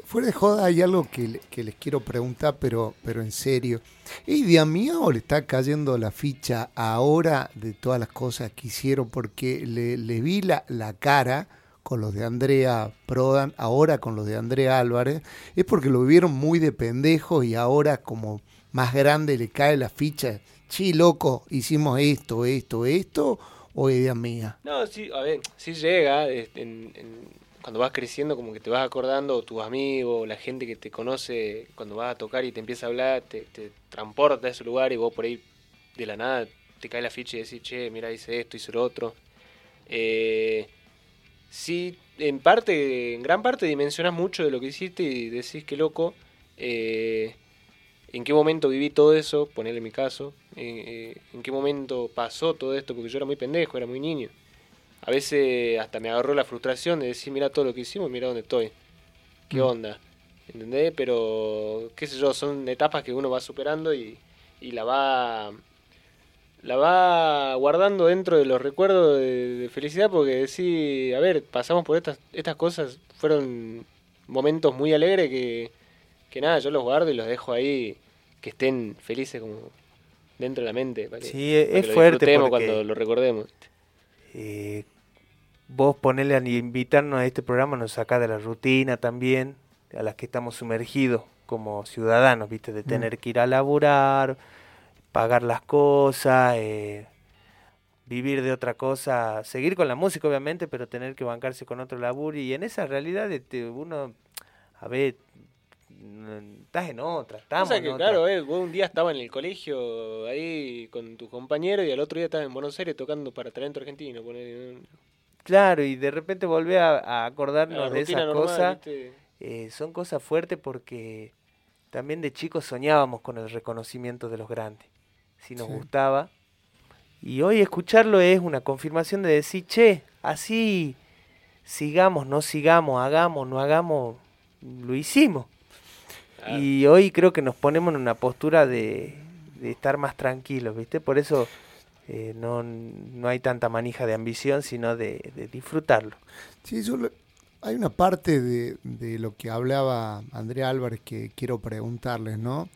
S2: fuera, de joda, hay algo que, les quiero preguntar, pero, pero en serio. ¿Y de a mí o le está cayendo la ficha ahora de todas las cosas que hicieron? Porque le, le vi la, la cara con los de Andrea Prodan, ahora con los de Andrea Álvarez, es porque lo vivieron muy de pendejo y ahora como más grande le cae la ficha. Sí, loco, hicimos esto, esto, esto, o idea mía.
S4: No, sí, a ver, sí llega, cuando vas creciendo como que te vas acordando, tus amigos, la gente que te conoce, cuando vas a tocar y te empieza a hablar, te, transporta a ese lugar y vos por ahí de la nada te cae la ficha y decís, che, mira, hice esto, hice lo otro. Eh, sí, en parte, en gran parte dimensionas mucho de lo que hiciste y decís que loco. Eh, ¿En qué momento viví todo eso? Ponerle mi caso. Eh, ¿En qué momento pasó todo esto? Porque yo era muy pendejo, era muy niño. A veces hasta me agarró la frustración de decir, mira todo lo que hicimos, mira dónde estoy. ¿Qué mm. onda? ¿Entendés? Pero, qué sé yo, son etapas que uno va superando y, y la va la va guardando dentro de los recuerdos de, felicidad porque decís, a ver, pasamos por estas, estas cosas, fueron momentos muy alegres que, que nada, yo los guardo y los dejo ahí, que estén felices como dentro de la mente.
S3: Para que, sí, es fuerte.
S4: cuando lo recordemos.
S3: Eh, vos ponerle a invitarnos a este programa nos saca de la rutina también, a las que estamos sumergidos como ciudadanos, viste, de mm. tener que ir a laburar pagar las cosas, eh, vivir de otra cosa, seguir con la música obviamente, pero tener que bancarse con otro laburo y en esa realidad este, uno, a ver, estás en otra, estamos
S4: o que, claro, eh, vos un día estaba en el colegio ahí con tu compañero y al otro día estabas en Buenos Aires tocando para talento argentino.
S3: Claro, y de repente volví a, acordarnos de esas cosas. Eh, son cosas fuertes porque también de chicos soñábamos con el reconocimiento de los grandes si nos gustaba. Y hoy escucharlo es una confirmación de decir, che, así sigamos, no sigamos, hagamos, no hagamos, lo hicimos. Y hoy creo que nos ponemos en una postura de, estar más tranquilos, ¿viste? Por eso eh, no, no, hay tanta manija de ambición, sino de, disfrutarlo.
S2: Sí, hay una parte de, de, lo que hablaba Andrea Álvarez que quiero preguntarles, ¿no?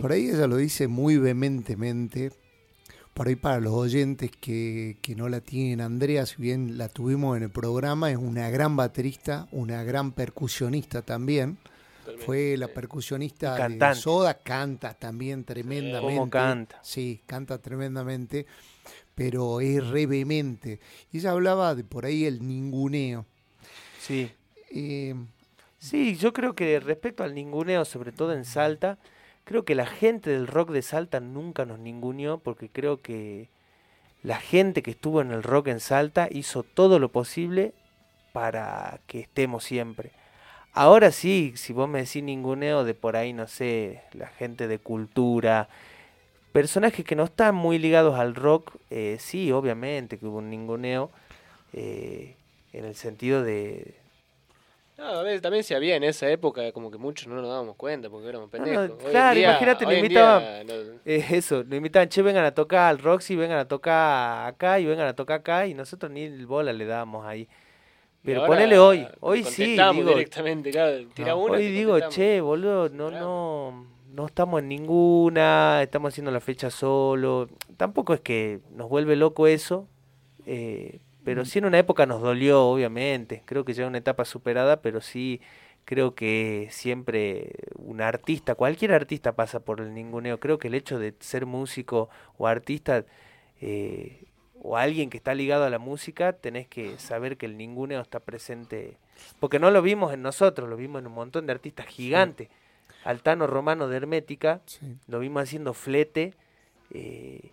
S2: Por ahí ella lo dice muy vehementemente. Por ahí para los oyentes que, no la tienen, Andrea, si bien la tuvimos en el programa, es una gran baterista, una gran percusionista también. Fue la percusionista de Soda, canta también tremendamente. ¿Cómo
S3: canta?
S2: Sí, canta tremendamente, pero es re vehemente. Y ella hablaba de por ahí el ninguneo.
S3: Sí. Eh, sí, yo creo que respecto al ninguneo, sobre todo en Salta, Creo que la gente del rock de Salta nunca nos ninguneó porque creo que la gente que estuvo en el rock en Salta hizo todo lo posible para que estemos siempre. Ahora sí, si vos me decís ninguneo de por ahí, no sé, la gente de cultura, personajes que no están muy ligados al rock, eh, sí, obviamente que hubo un ninguneo, eh, en el sentido de,
S4: no, a ver, también se había en esa época, como que muchos no nos dábamos cuenta porque éramos pendejos.
S3: claro, imagínate, nos invitaban. [laughs] Eh, eso, nos invitaban, che, vengan a tocar al Roxy, vengan a tocar acá y vengan a tocar acá, y nosotros ni el bola le dábamos ahí. Pero ponele hoy, hoy sí. Digo,
S4: directamente, claro, tira
S3: Hoy digo, che, boludo, no, no, no estamos en ninguna, estamos haciendo la fecha solo. Tampoco es que nos vuelve loco eso, eh, pero sí en una época nos dolió, obviamente. Creo que ya es una etapa superada, pero sí creo que siempre un artista, cualquier artista pasa por el ninguneo. Creo que el hecho de ser músico o artista eh, o alguien que está ligado a la música, tenés que saber que el ninguneo está presente. Porque no lo vimos en nosotros, lo vimos en un montón de artistas gigantes. Altano Romano de Hermética, lo vimos haciendo flete. Eh,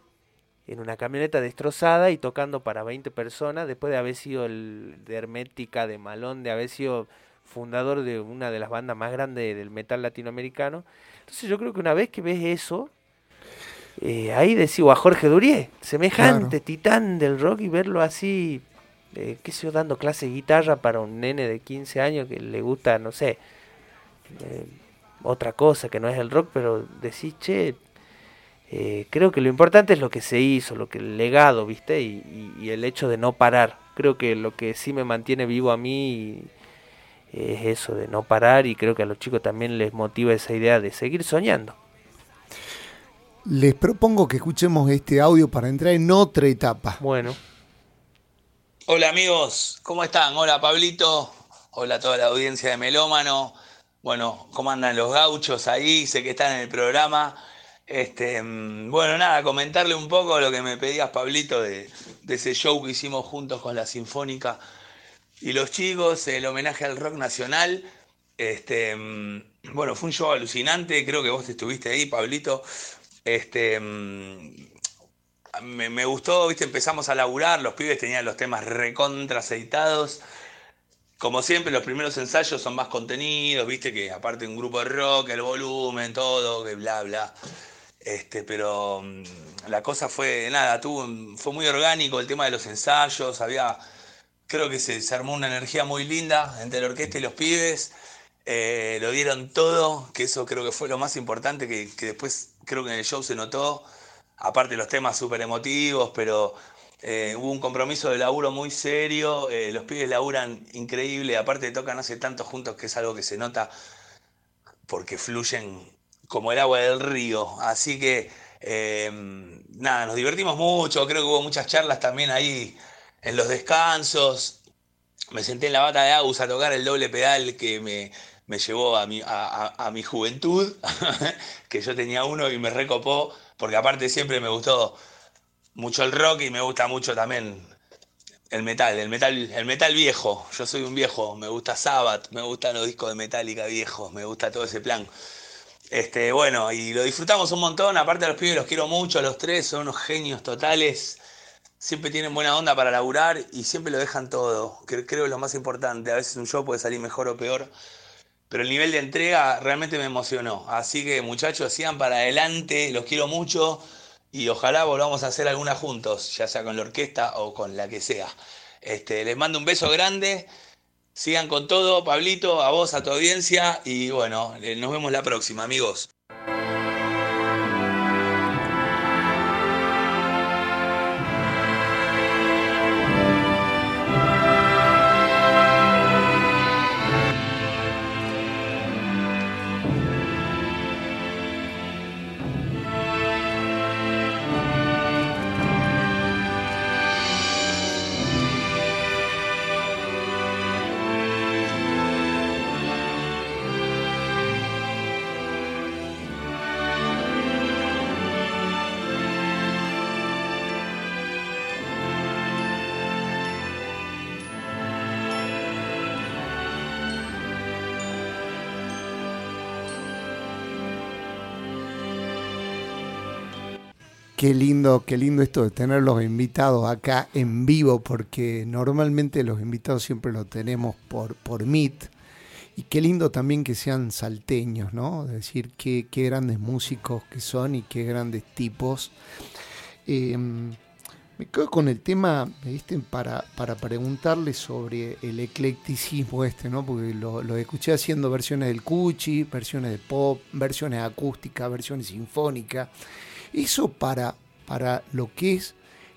S3: en una camioneta destrozada y tocando para 20 personas, después de haber sido el de Hermética, de Malón, de haber sido fundador de una de las bandas más grandes del metal latinoamericano. Entonces yo creo que una vez que ves eso, eh, ahí decimos a Jorge Durié, semejante titán del rock y verlo así, eh, qué sé yo, dando clase de guitarra para un nene de 15 años que le gusta, no sé, eh, otra cosa que no es el rock, pero decís, che, eh, creo que lo importante es lo que se hizo, lo que el legado, ¿viste? Y, el hecho de no parar. Creo que lo que sí me mantiene vivo a mí es eso de no parar y creo que a los chicos también les motiva esa idea de seguir soñando.
S2: Les propongo que escuchemos este audio para entrar en otra etapa.
S3: Bueno.
S7: Hola amigos, ¿cómo están? Hola Pablito, hola a toda la audiencia de Melómano. Bueno, ¿cómo andan los gauchos ahí? Sé que están en el programa. Este, mm, bueno, nada, comentarle un poco lo que me pedías, Pablito, de, ese show que hicimos juntos con la Sinfónica y los chicos, el homenaje al rock nacional. Este, mm, bueno, fue un show alucinante, creo que vos estuviste ahí, Pablito. Este, mm, me, gustó, viste, empezamos a laburar, los pibes tenían los temas recontra aceitados. Como siempre, los primeros ensayos son más contenidos, viste, que aparte un grupo de rock, el volumen, todo, que bla, bla. Este, pero mm, la cosa fue, nada, tuvo, fue muy orgánico el tema de los ensayos, había, creo que se, armó una energía muy linda entre la orquesta y los pibes, eh, lo dieron todo, que eso creo que fue lo más importante, que, que después creo que en el show se notó, aparte los temas súper emotivos, pero eh, hubo un compromiso de laburo muy serio, eh, los pibes laburan increíble, aparte tocan hace tanto juntos que es algo que se nota porque fluyen como el agua del río. Así que em, nada, nos divertimos mucho, creo que hubo muchas charlas también ahí en los descansos. Me senté en la bata de Agus a tocar el doble pedal que me, llevó a mi, a mi juventud, [laughs] que yo tenía uno y me recopó porque aparte siempre me gustó mucho el rock y me gusta mucho también el metal, el metal, el metal viejo. Yo soy un viejo, me gusta Sabbath, me gustan los discos de Metallica viejos, me gusta todo ese plan. Este, bueno, y lo disfrutamos un montón, aparte de los pibes los quiero mucho, los tres son unos genios totales. Siempre tienen buena onda para laburar y siempre lo dejan todo. Creo que es lo más importante. A veces un show puede salir mejor o peor, pero el nivel de entrega realmente me emocionó. Así que muchachos, sigan para adelante, los quiero mucho y ojalá volvamos a hacer alguna juntos, ya sea con la orquesta o con la que sea. Este, les mando un beso grande, sigan con todo, Pablito, a vos, a tu audiencia y bueno, eh, nos vemos la próxima, amigos.
S2: Qué lindo, qué lindo esto de tener los invitados acá en vivo, porque normalmente los invitados siempre los tenemos por, por Meet. Y qué lindo también que sean salteños, ¿no? Es decir, qué, qué grandes músicos que son y qué grandes tipos. Em, me quedo con el tema, ¿viste? Para, para preguntarle sobre el eclecticismo este, ¿no? Porque lo, lo escuché haciendo versiones del Cuchi, versiones de pop, versiones acústicas, versiones sinfónicas. Eso para, para lo que es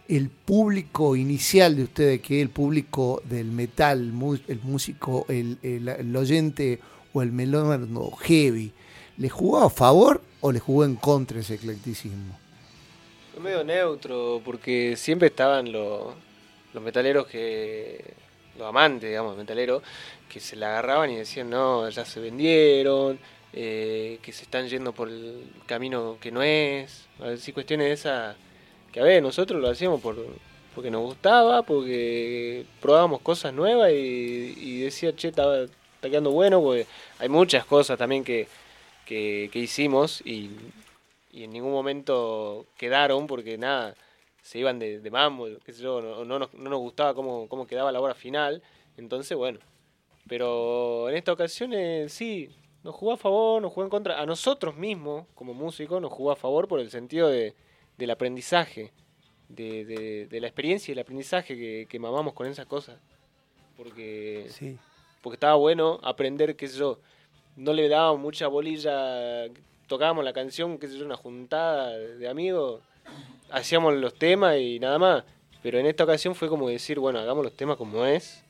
S2: el público inicial de ustedes, que es el público del metal, el músico, el, oyente o el melómano heavy, ¿le jugó a favor o le jugó en contra ese eclecticismo?
S4: Fue medio neutro, porque siempre estaban los, los metaleros que. los amantes, digamos, metaleros, que se la agarraban y decían, no, ya se vendieron, eh, que se están yendo por el camino que no es, así cuestiones de esas, que a ver, nosotros lo hacíamos por, porque nos gustaba, porque probábamos cosas nuevas y, decía, che, está, quedando bueno, porque hay muchas cosas también que, que, hicimos y, y, en ningún momento quedaron porque nada, se iban de, de mambo, no, no, no nos gustaba cómo, cómo quedaba la hora final, entonces bueno. Pero en esta ocasión eh, sí, nos jugó a favor, nos jugó en contra. A nosotros mismos, como músicos, nos jugó a favor por el sentido de, del aprendizaje, de, de, la experiencia y el aprendizaje que, que mamamos con esas cosas. Porque, sí. porque estaba bueno aprender, qué sé yo, no le dábamos mucha bolilla, tocábamos la canción, qué sé yo, una juntada de amigos, hacíamos los temas y nada más. Pero en esta ocasión fue como decir, bueno, hagamos los temas como es,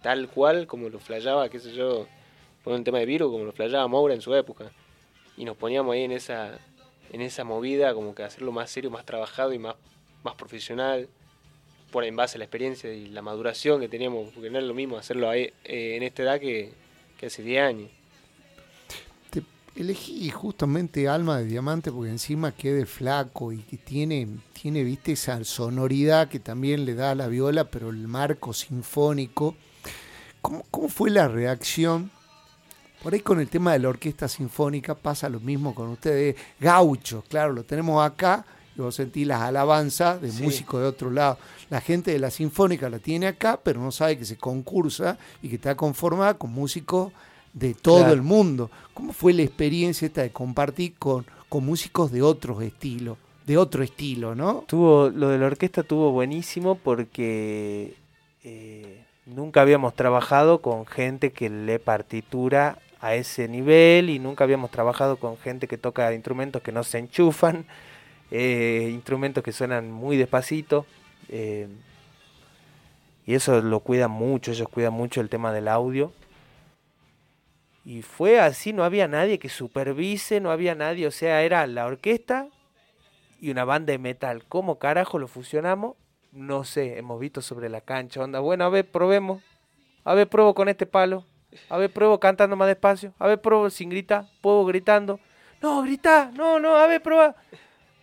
S4: tal cual, como lo flayaba, qué sé yo, por un tema de virus, como lo flayaba Moura en su época. Y nos poníamos ahí en esa, en esa movida, como que hacerlo más serio, más trabajado y más, más profesional. por en base a la experiencia y la maduración que teníamos, porque no es lo mismo hacerlo ahí, eh, en esta edad que, hace 10 años.
S2: Te elegí justamente Alma de Diamante porque encima quede flaco y que tiene, tiene, viste, esa sonoridad que también le da a la viola, pero el marco sinfónico. ¿Cómo, cómo fue la reacción? Por ahí con el tema de la orquesta sinfónica pasa lo mismo con ustedes. Gaucho, claro, lo tenemos acá y vos sentís las alabanzas de
S3: Sí.
S2: músicos de otro lado. La gente de la sinfónica la tiene acá, pero no sabe que se concursa y que está conformada con músicos de todo
S3: Claro.
S2: el mundo. ¿Cómo fue la experiencia esta de compartir con, con músicos de otros estilos? De otro estilo, ¿no?
S3: Tuvo, lo de la orquesta tuvo buenísimo porque eh, nunca habíamos trabajado con gente que lee partitura a ese nivel y nunca habíamos trabajado con gente que toca instrumentos que no se enchufan, eh, instrumentos que suenan muy despacito. eh, y eso lo cuidan mucho, ellos cuidan mucho el tema del audio. Y fue así, no había nadie que supervise, no había nadie, o sea, era la orquesta y una banda de metal. ¿Cómo carajo lo fusionamos? No sé, hemos visto sobre la cancha, onda, bueno, a ver, probemos. A ver, pruebo con este palo. A ver, pruebo cantando más despacio. A ver, pruebo sin gritar, puedo gritando. No, grita, no, no, a ver, prueba.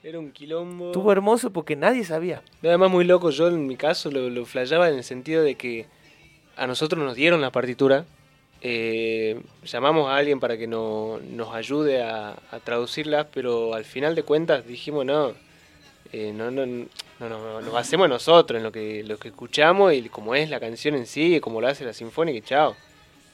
S4: Era un quilombo.
S3: Estuvo hermoso porque nadie sabía.
S4: Nada más muy loco, yo en mi caso lo, lo flayaba en el sentido de que a nosotros nos dieron la partitura, eh, llamamos a alguien para que no- nos ayude a, a traducirlas, pero al final de cuentas dijimos no, eh, no, no, no, no, no, nos hacemos nosotros en lo que, lo que escuchamos y como es la canción en sí, como lo hace la sinfónica y chao.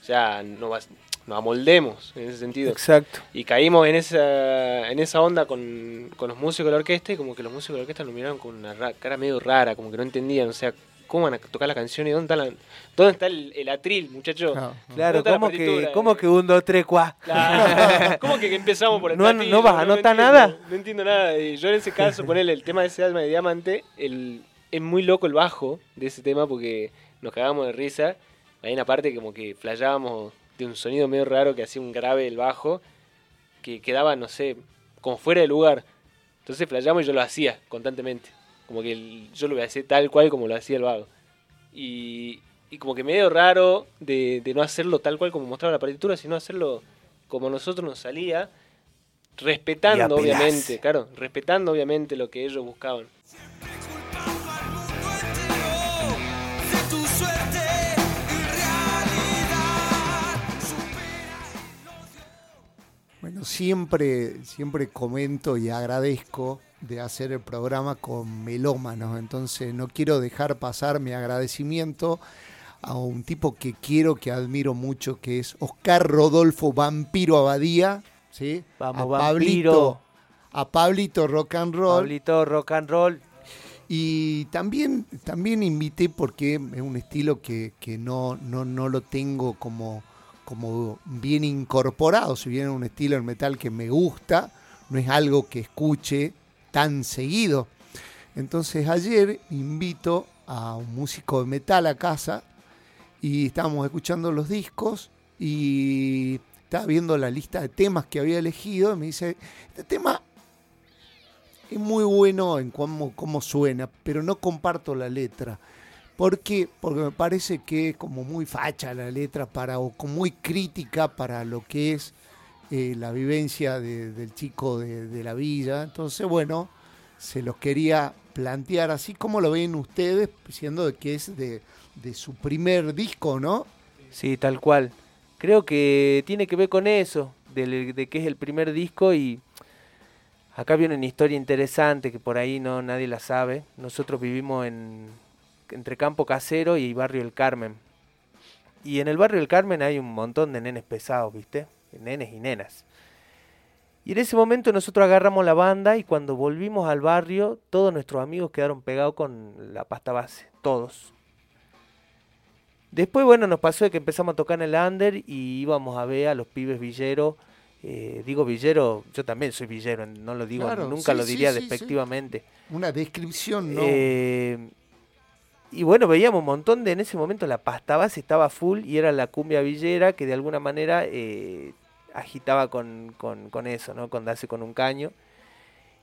S4: O sea, no vas- nos amoldemos en ese sentido.
S3: Exacto.
S4: Y caímos en esa, en esa onda con, con los músicos de la orquesta y como que los músicos de la orquesta nos miraron con una ra- cara medio rara, como que no entendían, o sea, ¿cómo van a tocar la canción y dónde está, la, dónde está el, el atril, muchacho?
S2: Claro.
S3: Claro, ¿cómo que, cómo que un, dos, tres, cuá?
S4: Claro. ¿Cómo que empezamos por el [laughs]
S3: No-
S4: platillo?
S3: no vas a anotar nada.
S4: No entiendo nada. Y yo en ese caso, ponerle el tema de ese alma de diamante, el, es muy loco el bajo de ese tema porque nos cagamos de risa. Hay una parte como que flayábamos de un sonido medio raro que hacía un grave el bajo, que quedaba, no sé, como fuera de lugar. Entonces flayamos y yo lo hacía constantemente. Como que el- yo lo hacía tal cual como lo hacía el vago. Y, y como que medio raro de, de no hacerlo tal cual como mostraba la partitura, sino hacerlo como a nosotros nos salía, respetando obviamente, claro, respetando obviamente lo que ellos buscaban.
S2: Bueno, siempre, siempre comento y agradezco de hacer el programa con melómanos, entonces no quiero dejar pasar mi agradecimiento a un tipo que quiero, que admiro mucho, que es Oscar Rodolfo Vampiro Abadía, ¿sí?
S3: Vamos,
S2: a
S3: Vampiro.
S2: Pablito, a Pablito Rock and Roll.
S3: Pablito, rock and roll.
S2: Y también, también invité porque es un estilo que, que no, no, no lo tengo como, como bien incorporado. Si bien un estilo en metal que me gusta, no es algo que escuche tan seguido. Entonces ayer invito a un músico de metal a casa y estábamos escuchando los discos y estaba viendo la lista de temas que había elegido y me dice, este tema es muy bueno en cómo, cómo suena, pero no comparto la letra. ¿Por qué? Porque me parece que es como muy facha la letra para, o muy crítica para lo que es eh, la vivencia de- del chico de, la villa. Entonces, bueno, se los quería plantear así como lo ven ustedes, siendo que es de, de su primer disco, ¿no?
S3: Sí, tal cual. Creo que tiene que ver con eso, de, que es el primer disco y acá viene una historia interesante que por ahí no nadie la sabe. Nosotros vivimos en entre Campo Casero y Barrio El Carmen. Y en el Barrio El Carmen hay un montón de nenes pesados, ¿viste? Nenes y nenas. Y en ese momento nosotros agarramos la banda y cuando volvimos al barrio, todos nuestros amigos quedaron pegados con la pasta base, todos. Después, bueno, nos pasó de que empezamos a tocar en el under y íbamos a ver a los pibes villeros. eh, digo villero, yo también soy villero, no lo digo,
S2: Claro,
S3: nunca
S2: sí,
S3: lo diría
S2: sí, sí.
S3: despectivamente.
S2: Una descripción, ¿no?
S3: Eh, y bueno, veíamos un montón de, en ese momento la pasta base estaba full y era la cumbia villera que de alguna manera eh, agitaba con, con, con eso, ¿no? Con darse con un caño.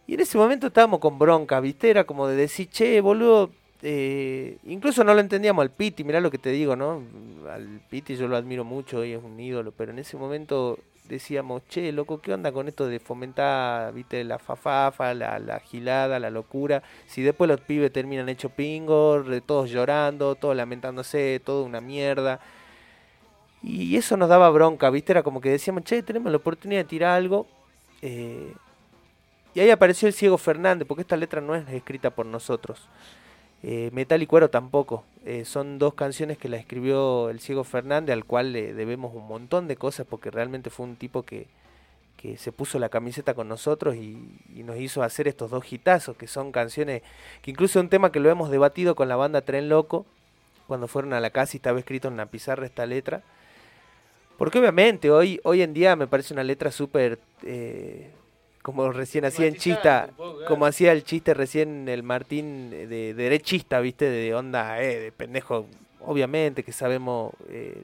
S3: Y en ese momento estábamos con bronca, ¿viste? Era como de decir, che, boludo, eh, incluso no lo entendíamos al Piti, mirá lo que te digo, ¿no? Al Piti yo lo admiro mucho y es un ídolo, pero en ese momento decíamos, che, loco, ¿qué onda con esto de fomentar, viste, la fafafa, la, la gilada, la locura? Si después los pibes terminan hecho pingos, todos llorando, todos lamentándose, todo una mierda. Y eso nos daba bronca, viste, era como que decíamos, che, tenemos la oportunidad de tirar algo. eh, y ahí apareció el Ciego Fernández, porque esta letra no es escrita por nosotros. Eh, Metal y Cuero tampoco. Eh, son dos canciones que la escribió el Ciego Fernández, al cual le debemos un montón de cosas, porque realmente fue un tipo que, que se puso la camiseta con nosotros y, nos hizo hacer estos dos hitazos, que son canciones, que incluso un tema que lo hemos debatido con la banda Tren Loco, cuando fueron a la casa y estaba escrito en una pizarra esta letra. Porque obviamente hoy, hoy en día me parece una letra súper, eh, como recién hacía en chista, como hacía el chiste recién el Martín eh, de derechista, viste, de onda, eh, de pendejo. Obviamente que sabemos, eh,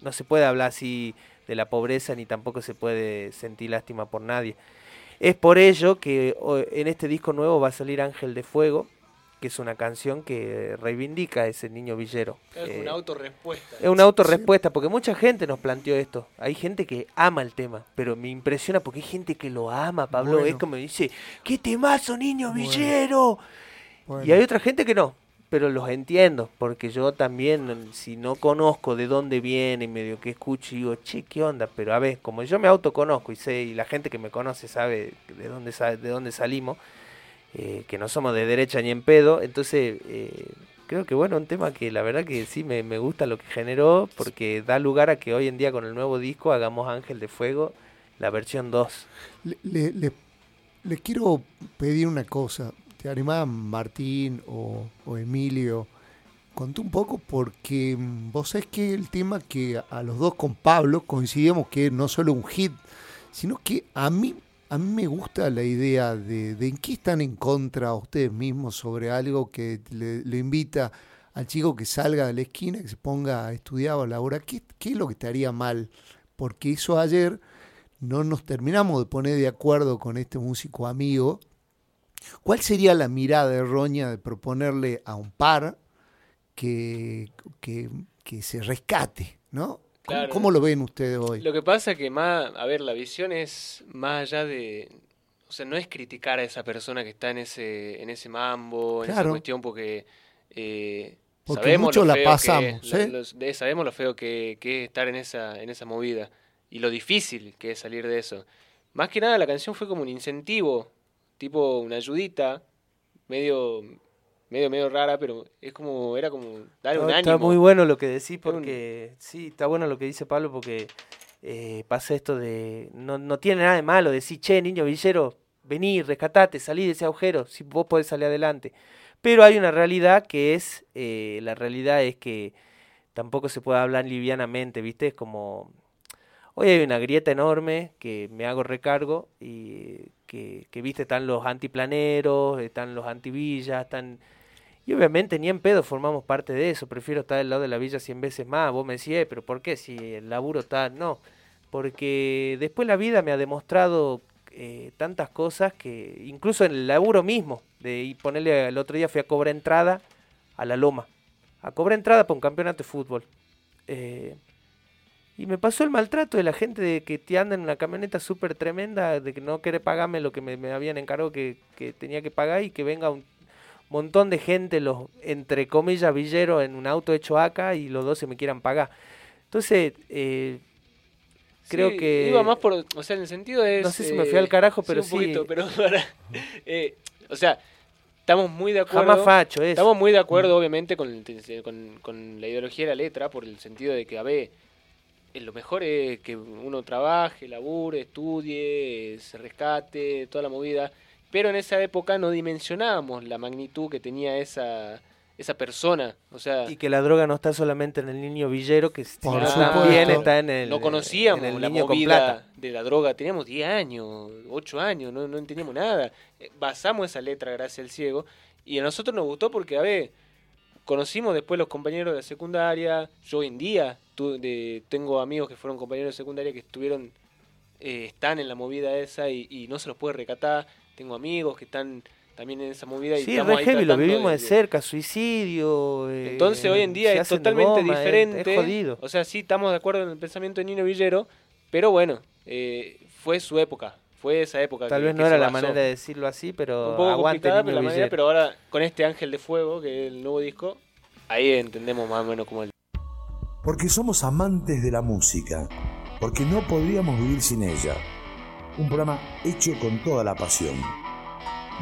S3: no se puede hablar así de la pobreza ni tampoco se puede sentir lástima por nadie. Es por ello que en este disco nuevo va a salir Ángel de Fuego, que es una canción que reivindica a ese niño villero.
S4: Es
S3: Eh,
S4: una autorrespuesta.
S3: es una autorrespuesta, porque mucha gente nos planteó esto. Hay gente que ama el tema, pero me impresiona porque hay gente que lo ama, Pablo. Es como dice, ¡qué temazo, niño
S2: Bueno.
S3: villero!
S2: Bueno,
S3: Y hay otra gente que no, pero los entiendo, porque yo también, si no conozco de dónde viene, medio que escucho y digo, che, ¿qué onda? Pero a ver, como yo me autoconozco y sé, y la gente que me conoce sabe de dónde, de dónde salimos, eh, que no somos de derecha ni en pedo, entonces eh, creo que bueno, un tema que la verdad que sí me, gusta lo que generó, porque da lugar a que hoy en día con el nuevo disco hagamos Ángel de Fuego, la versión 2.
S2: le, quiero pedir una cosa. ¿Te animás, Martín o, Emilio? Contá un poco porque mm, vos sabés que el tema que a los dos con Pablo coincidimos que no solo un hit, sino que a mí, a mí me gusta la idea de, en qué están en contra ustedes mismos sobre algo que le, le invita al chico que salga de la esquina, que se ponga a estudiar o a laborar. ¿Qué, ¿Qué es lo que estaría mal? Porque eso ayer no nos terminamos de poner de acuerdo con este músico amigo. ¿Cuál sería la mirada errónea de proponerle a un par que, que, que se rescate? ¿no? ¿Cómo,
S4: Claro.
S2: cómo lo ven ustedes hoy?
S4: Lo que pasa que más, a ver, la visión es más allá de, o sea, no es criticar a esa persona que está en ese, en ese mambo, en esa cuestión, porque, eh,
S2: Porque
S4: sabemos
S2: muchos
S4: lo
S2: la pasamos,
S4: que,
S2: ¿eh?
S4: sabemos lo feo que, que es estar en esa, en esa movida y lo difícil que es salir de eso. Más que nada la canción fue como un incentivo, tipo una ayudita, medio, medio, medio rara, pero es como, era como dar un
S3: No,
S4: ánimo.
S3: Está muy bueno lo que decís
S4: un-
S3: porque sí, está bueno lo que dice Pablo porque eh, pasa esto de no, no tiene nada de malo decir, che, niño villero, vení, rescatate, salí de ese agujero, si vos podés salir adelante. Pero hay una realidad que es, eh, la realidad es que tampoco se puede hablar livianamente, ¿viste? Es como, hoy hay una grieta enorme que me hago recargo y que, que viste, están los antiplaneros, están los antivillas, están... Y obviamente ni en pedo formamos parte de eso, prefiero estar del lado de la villa cien veces más. Vos me decís, "Eh, pero ¿por qué? Si el laburo está... No, porque después la vida me ha demostrado eh, tantas cosas que, incluso en el laburo mismo, de y ponerle, el otro día fui a cobrar entrada a la loma, a cobrar entrada para un campeonato de fútbol. Eh, y me pasó el maltrato de la gente de que te anda en una camioneta súper tremenda, de que no quiere pagarme lo que me, me habían encargado que, que tenía que pagar y que venga un montón de gente, los entre comillas villeros, en un auto hecho acá y los dos se me quieran pagar. Entonces, eh, creo
S4: Sí,
S3: que...
S4: Iba más por, o sea, en el sentido es...
S3: No sé si me fui al carajo, pero
S4: un poquito,
S3: sí.
S4: pero [laughs] para- eh, o sea, estamos muy de acuerdo.
S3: Jamás facho, eso.
S4: Estamos muy de acuerdo, obviamente, con, el- con, con la ideología de la letra, por el sentido de que, a ver, eh, lo mejor es que uno trabaje, labure, estudie, eh, se rescate, toda la movida. Pero en esa época no dimensionábamos la magnitud que tenía esa, esa persona. O sea,
S3: Y que la droga no está solamente en el niño villero, que también está en el,
S4: no conocíamos
S3: en el
S4: la
S3: niño
S4: movida de la droga. Teníamos 10 años, 8 años, no, no entendíamos nada. Eh, Basamos esa letra gracias al ciego y a nosotros nos gustó porque, a ver, conocimos después los compañeros de la secundaria. Yo hoy en día tu- de- tengo amigos que fueron compañeros de secundaria que estuvieron, eh, están en la movida esa y, y no se los puede recatar. Tengo amigos que están también en esa movida. Y
S3: Sí,
S4: estamos
S3: re
S4: ahí
S3: heavy, lo vivimos de,
S4: de-
S3: cerca, suicidio. eh,
S4: Entonces hoy en día es totalmente
S3: goma,
S4: diferente.
S3: Es, jodido.
S4: O sea, sí estamos de acuerdo en el pensamiento de Nino Villero, pero bueno, eh, fue su época, fue esa época.
S3: Tal
S4: que-
S3: vez no era la manera de decirlo así, pero
S4: Un poco
S3: aguante
S4: complicada,
S3: Niño
S4: pero la manera, pero ahora con este Ángel de Fuego, que es el nuevo disco, ahí entendemos más o menos como el...
S1: Porque somos amantes de la música, porque no podríamos vivir sin ella. Un programa hecho con toda la pasión.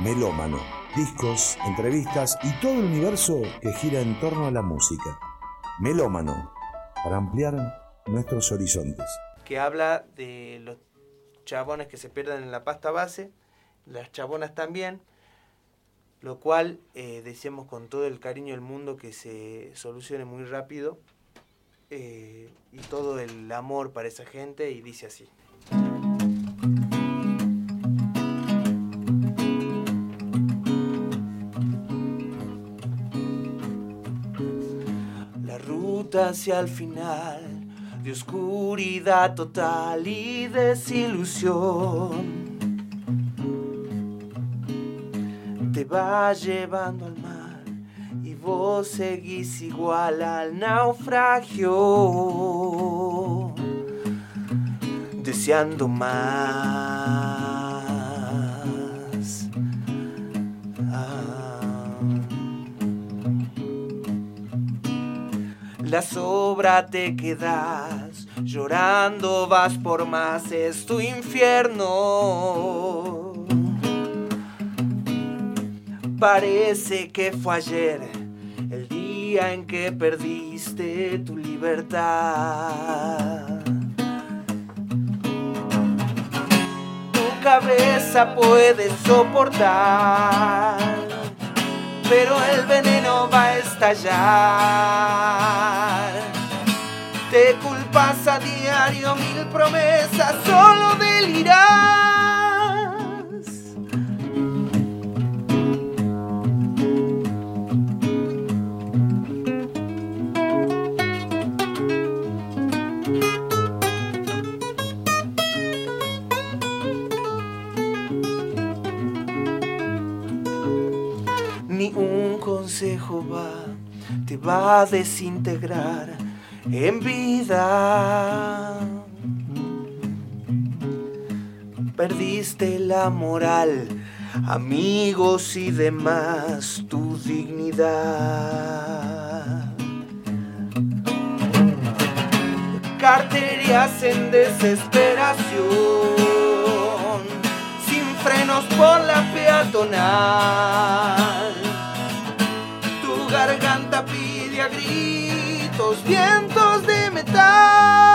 S1: Melómano, discos, entrevistas y todo el universo que gira en torno a la música. Melómano, para ampliar nuestros horizontes.
S3: que habla de los chabones que se pierden en la pasta base, las chabonas también, lo cual eh, deseamos con todo el cariño del mundo que se solucione muy rápido eh, y todo el amor para esa gente y dice así. Hacia el final de oscuridad total y desilusión te va llevando al mar y vos seguís igual al naufragio deseando más. La sobra te quedas, llorando vas por más, es tu infierno. Parece que fue ayer, el día en que perdiste tu libertad. Tu cabeza puede soportar pero el veneno va a estallar. Te culpas a diario mil promesas, solo delirás. Va, te va a desintegrar en vida. Perdiste la moral, amigos y demás, tu dignidad. Carterías en desesperación, sin frenos por la peatonal. Garganta pide a gritos vientos de metal.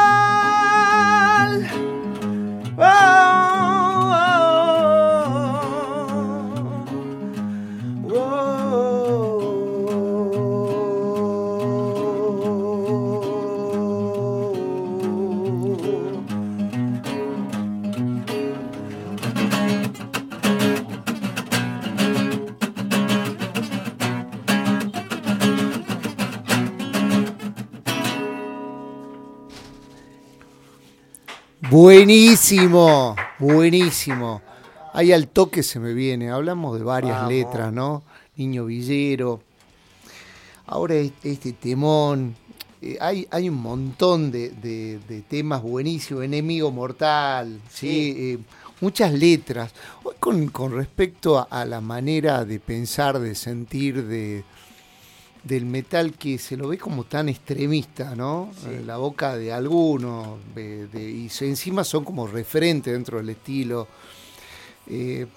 S2: Buenísimo, buenísimo. Ahí al toque se me viene. Hablamos de varias
S3: Vamos.
S2: letras, ¿no? Niño Villero. Ahora es- este temón. Eh, hay, hay un montón de, de- de temas buenísimos. Enemigo mortal, ¿sí? Eh, muchas letras. Hoy con, con respecto a, a la manera de pensar, de sentir, de, del metal que se lo ve como tan extremista, ¿no? En la boca de algunos, de- de- y encima son como referentes dentro del estilo. Eh,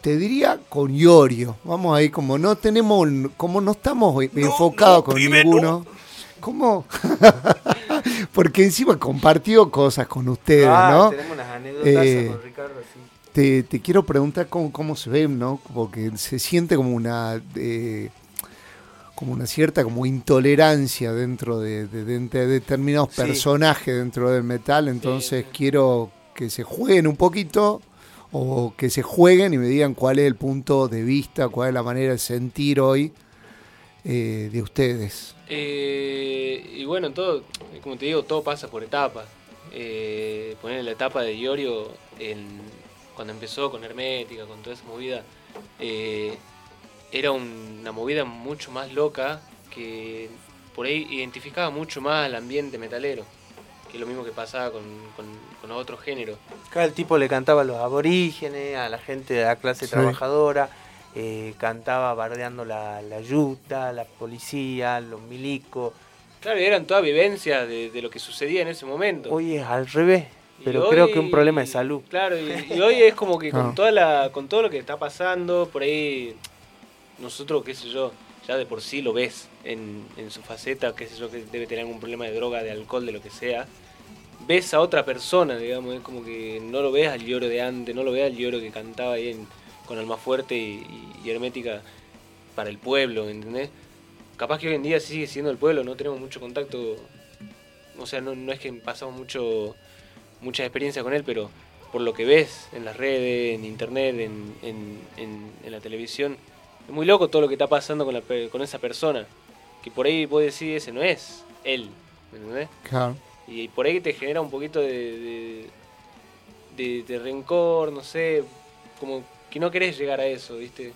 S2: te diría con Iorio, vamos ahí, como no tenemos, como no estamos enfocados con ninguno. ¿Cómo? [laughs] Porque encima compartió cosas con ustedes,
S3: Ah,
S2: ¿no?
S3: Tenemos unas anécdotas
S2: Eh,
S3: con Ricardo así.
S2: te, te quiero preguntar cómo, cómo se ven, ¿no? Porque se siente como una eh, como una cierta como intolerancia dentro de, de- de- de determinados
S3: Sí.
S2: personajes dentro del metal. Entonces quiero que se jueguen un poquito o que se jueguen y me digan cuál es el punto de vista, cuál es la manera de sentir hoy eh, de ustedes.
S4: Eh, y bueno, todo, como te digo, todo pasa por etapas. Eh, poner la etapa de Iorio en, cuando empezó con Hermética, con toda esa movida, eh, era un- una movida mucho más loca que por ahí identificaba mucho más al ambiente metalero, que es lo mismo que pasaba con, con, con los otros géneros.
S3: Cada el tipo le cantaba a los aborígenes, a la gente de la clase
S2: Sí.
S3: trabajadora, eh, cantaba bardeando la, la yuta, la policía, los milicos.
S4: Claro, y eran todas vivencias de, de lo que sucedía en ese momento.
S3: Hoy es al revés, pero
S4: hoy-
S3: creo que un problema de salud.
S4: Claro, y, y hoy es como que [laughs]
S2: Ah.
S4: con toda la, con todo lo que está pasando, por ahí nosotros, qué sé yo, ya de por sí lo ves en, en su faceta, qué sé yo, que debe tener algún problema de droga, de alcohol, de lo que sea. Ves a otra persona, digamos, es como que no lo ves al lloro de antes, no lo ves al lloro que cantaba ahí en- con Alma Fuerte y, Hermética para el pueblo, ¿entendés? Capaz que hoy en día sigue siendo el pueblo, no tenemos mucho contacto, o sea, no, no es que pasamos mucho mucha experiencia con él, pero por lo que ves en las redes, en internet, en- en- en la televisión, es muy loco todo lo que está pasando con, la pe- con esa persona. Que por ahí vos decís, ese no es él, ¿me entendés?
S2: Claro.
S4: Y por ahí te genera un poquito de, de, de- de rencor, no sé, como que no querés llegar a eso, ¿viste?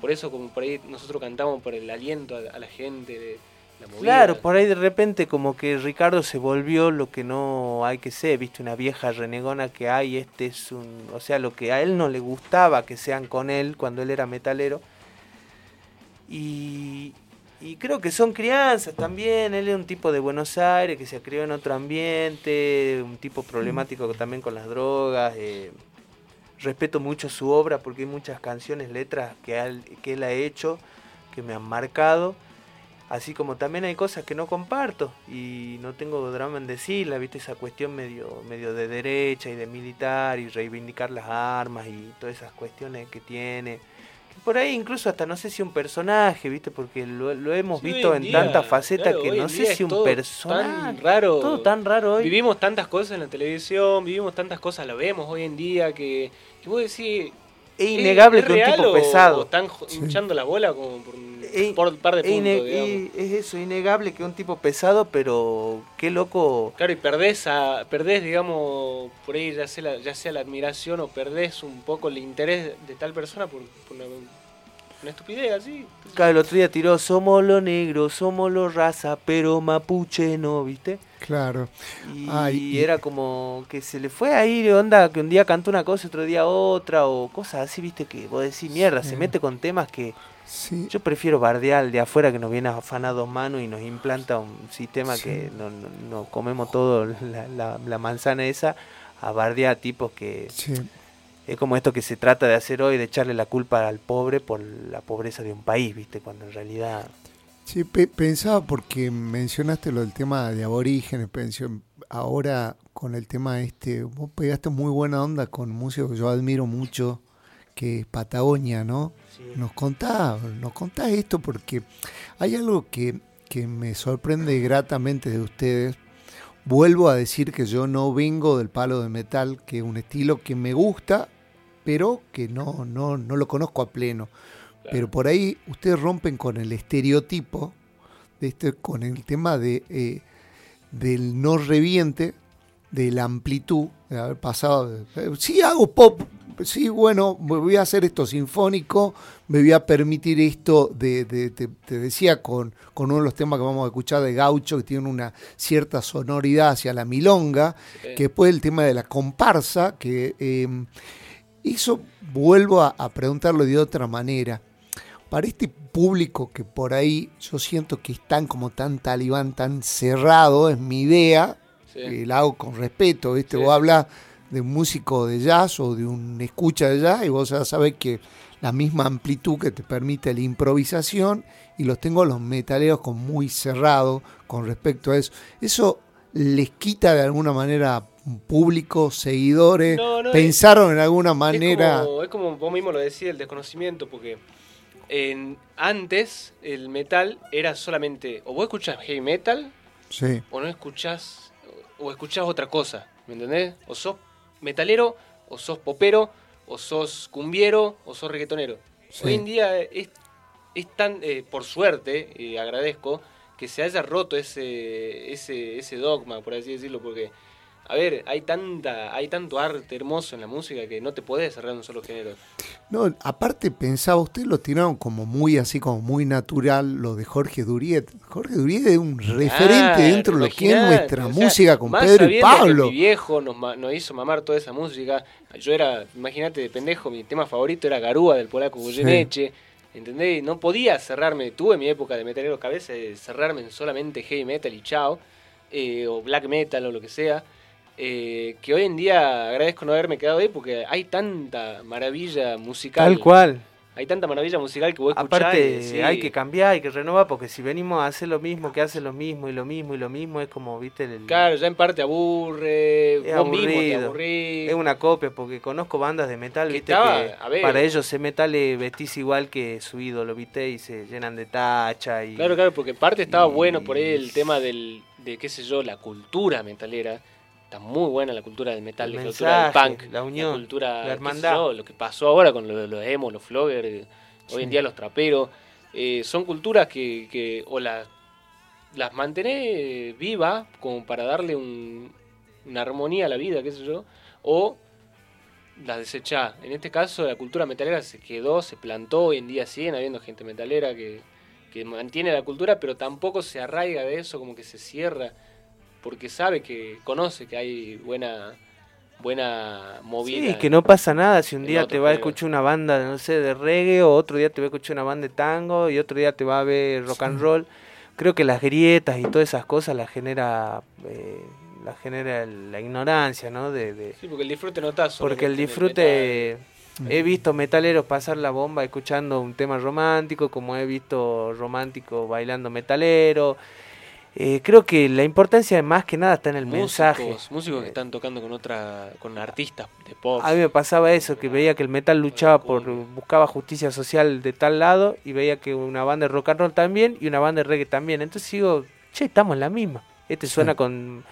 S4: Por eso como por ahí nosotros cantamos por el aliento a, a la gente, de la movida.
S3: Claro, por ahí de repente como que Ricardo se volvió lo que no hay que ser, viste, una vieja renegona que hay, este es un, o sea, lo que a él no le gustaba que sean con él cuando él era metalero. Y, y creo que son crianzas también, él es un tipo de Buenos Aires que se crió en otro ambiente, un tipo problemático también con las drogas. eh, respeto mucho su obra porque hay muchas canciones, letras que él, que él ha hecho que me han marcado. Así como también hay cosas que no comparto y no tengo drama en decirla, viste esa cuestión medio, medio de derecha y de militar y reivindicar las armas y todas esas cuestiones que tiene. Por ahí incluso hasta no sé si un personaje, viste, porque lo, lo hemos
S4: Sí,
S3: visto
S4: en día,
S3: tantas facetas
S4: claro,
S3: que no sé si un
S4: todo
S3: personaje.
S4: Tan raro.
S3: Todo tan raro hoy.
S4: Vivimos tantas cosas en la televisión, vivimos tantas cosas, lo vemos hoy en día que, que vos decís.
S3: Es innegable
S4: ¿es
S3: que un tipo
S4: o-
S3: pesado.
S4: o están hinchando la bola como por un,
S3: Es-
S4: por un par de
S3: Es,
S4: puntos,
S3: ine-
S4: digamos.
S3: es- es eso, innegable que un tipo pesado, pero qué loco.
S4: Claro, y perdés, a, perdés digamos, por ahí ya sea, la, ya sea la admiración o perdés un poco el interés de tal persona por, por una, una estupidez así.
S3: Claro, el otro día tiró, somos los negros, somos los raza, pero mapuche no, ¿viste?
S2: Claro.
S3: Y, era como que se le fue ahí de onda, que un día cantó una cosa, otro día otra, o cosas así, ¿viste? Que vos decís, mierda, se mete con temas que
S2: Sí.
S3: yo prefiero bardear al de afuera que nos viene a afanar dos manos y nos implanta un sistema
S2: Sí.
S3: que nos no, no comemos todo la, la- la manzana esa, a bardear a tipos que
S2: Sí.
S3: Es como esto que se trata de hacer hoy, de echarle la culpa al pobre por la pobreza de un país, ¿viste? Cuando en realidad...
S2: Sí, pe- pensaba porque mencionaste lo del tema de aborígenes, ahora con el tema este, vos pegaste muy buena onda con un músico que yo admiro mucho, que es Patagonia, ¿no? Nos contás, nos contás esto porque hay algo que, que me sorprende gratamente de ustedes. Vuelvo a decir que yo no vengo del palo de metal, que es un estilo que me gusta, pero que no, no, no lo conozco a pleno. Pero por ahí ustedes rompen con el estereotipo, de este, con el tema de, eh, del no reviente, de la amplitud, de haber pasado. eh, sí, hago pop, sí, bueno, me voy a hacer esto sinfónico, me voy a permitir esto de, de- te, te decía, con, con uno de los temas que vamos a escuchar de Gaucho, que tiene una cierta sonoridad hacia la milonga,
S4: Sí.
S2: que después el tema de la comparsa, que eh, eso vuelvo a, a preguntarlo de otra manera. Para este público que por ahí yo siento que están como tan talibán, tan cerrado, es mi idea,
S4: Sí.
S2: eh, la hago con respeto, ¿viste?
S4: Sí.
S2: Vos hablas de un músico de jazz o de un escucha de jazz y vos ya sabés que la misma amplitud que te permite la improvisación y los tengo los metaleros con muy cerrado con respecto a eso. Eso les quita de alguna manera público, seguidores,
S4: No, no,
S2: pensaron en alguna manera.
S4: Es como, es como vos mismo lo decís, el desconocimiento, porque en, antes el metal era solamente o vos escuchás heavy metal
S2: Sí,
S4: o no escuchás o escuchás otra cosa, ¿me entendés? O sos metalero, o sos popero, o sos cumbiero, o sos reggaetonero.
S2: Sí.
S4: Hoy en día es, es tan, eh, por suerte, y agradezco, que se haya roto ese, ese, ese dogma, por así decirlo, porque a ver, hay tanta, hay tanto arte hermoso en la música que no te podés cerrar en un solo género.
S2: No, aparte pensaba, ustedes lo tiraron como muy así, como muy natural, lo de Jorge Duriet. Jorge Duriet es un referente dentro de lo que es nuestra
S4: o sea,
S2: música con
S4: más
S2: Pedro y
S4: sabiendo que
S2: Pablo.
S4: Mi viejo nos, hizo mamar toda esa música. Yo era, imagínate, de pendejo, mi tema favorito era Garúa del polaco Goyeneche. ¿Entendés? No podía cerrarme, tuve mi época de metalero cabeza, de cerrarme en solamente heavy metal y chao, eh, o black metal o lo que sea. Eh, que hoy en día agradezco no haberme quedado ahí porque hay tanta maravilla musical.
S3: Tal cual.
S4: Hay tanta maravilla musical que vos escuchás y
S3: Aparte, hay que cambiar, hay que renovar, porque si venimos a hacer lo mismo, que hace lo mismo y lo mismo y lo mismo, es como, viste, el,
S4: Claro, ya en parte aburre,
S3: es
S4: vos mismo te aburrís.
S3: Es una copia, porque conozco bandas de metal,
S4: Que
S3: viste,
S4: estaba-
S3: que
S4: a ver.
S3: para ellos el metal es vestís igual que su ídolo, viste, y se llenan de tacha y...
S4: Claro, claro, porque en parte estaba
S3: y-
S4: bueno por ahí el tema del, de, qué sé yo, la cultura metalera. Está muy buena la cultura del metal,
S3: El
S4: la cultura del punk,
S3: la unión,
S4: cultura,
S3: la
S4: qué sé
S3: hermandad.
S4: yo, lo que pasó ahora con los, los emos, los floggers, eh, hoy en día los traperos. eh, son culturas que, que o las, las mantenés vivas como para darle un- una armonía a la vida, qué sé yo, o las desechás. En este caso la cultura metalera se quedó, se plantó, hoy en día siguen habiendo gente metalera que, que mantiene la cultura, pero tampoco se arraiga de eso, como que se cierra, porque sabe que conoce que hay buena buena movida.
S3: Sí, que no pasa nada si un día te va a escuchar una banda, no sé, de reggae, o otro día te va a escuchar una banda de tango, y otro día te va a ver rock and roll. Creo que las grietas y todas esas cosas las genera, eh, las genera la ignorancia, ¿no? De, de-
S4: Sí, porque el disfrute no está solo
S3: porque el disfrute, he visto metaleros pasar la bomba escuchando un tema romántico, como he visto romántico bailando metalero. Eh, creo que la importancia más que nada está en el mensaje.
S4: Músicos, que están tocando con otra con artistas de pop.
S3: A mí me pasaba eso, que veía que el metal luchaba por, buscaba justicia social de tal lado y veía que una banda de rock and roll también y una banda de reggae también. Entonces digo, che, estamos en la misma. Este suena con,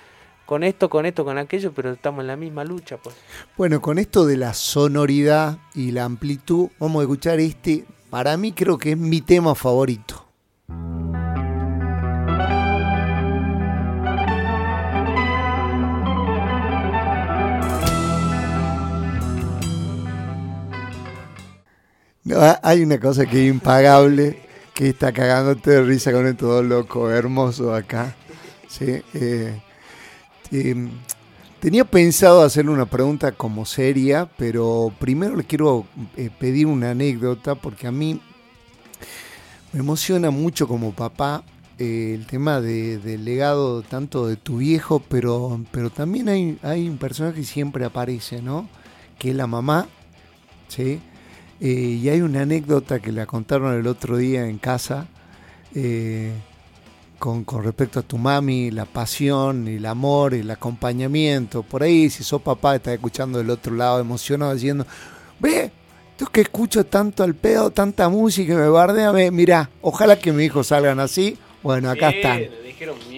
S3: con esto, con esto, con aquello, pero estamos en la misma lucha, pues.
S2: Bueno, con esto de la sonoridad y la amplitud, vamos a escuchar este, para mí creo que es mi tema favorito. No, ha- hay una cosa que es impagable, que está cagándote de risa con esto todo loco, hermoso acá. Sí, eh, em, Tenía pensado hacerle una pregunta como seria, pero primero le quiero eh, pedir una anécdota porque a mí me emociona mucho como papá eh, el tema de- del legado tanto de tu viejo, pero, pero también hay, hay un personaje que siempre aparece, ¿no? Que es la mamá, ¿sí? Eh, y hay una anécdota que la contaron el otro día en casa. eh, con, con respecto a tu mami, la pasión, el amor, el acompañamiento. Por ahí, si sos papá, estás escuchando del otro lado, emocionado, diciendo, ve, tú que escucho tanto al pedo, tanta música, me bardea, ve, mirá, ojalá que mis hijos salgan así. Bueno, acá
S4: Sí,
S2: están.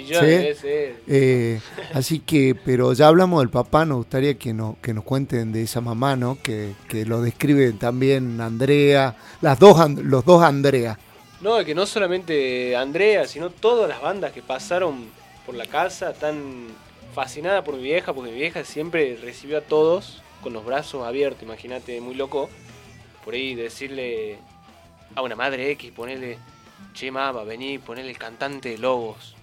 S4: Millones
S2: Sí.
S4: de veces.
S2: Eh, así que, pero ya hablamos del papá, nos gustaría que, no, que nos cuenten de esa mamá, ¿no? Que, que lo describe también Andrea, las dos, And- los dos Andrea.
S4: No, que no solamente Andrea, sino todas las bandas que pasaron por la casa, tan fascinada por mi vieja, porque mi vieja siempre recibió a todos con los brazos abiertos, imagínate, muy loco. Por ahí decirle a una madre X, ponerle, che, ma, va a venir, ponerle el cantante de Lobos.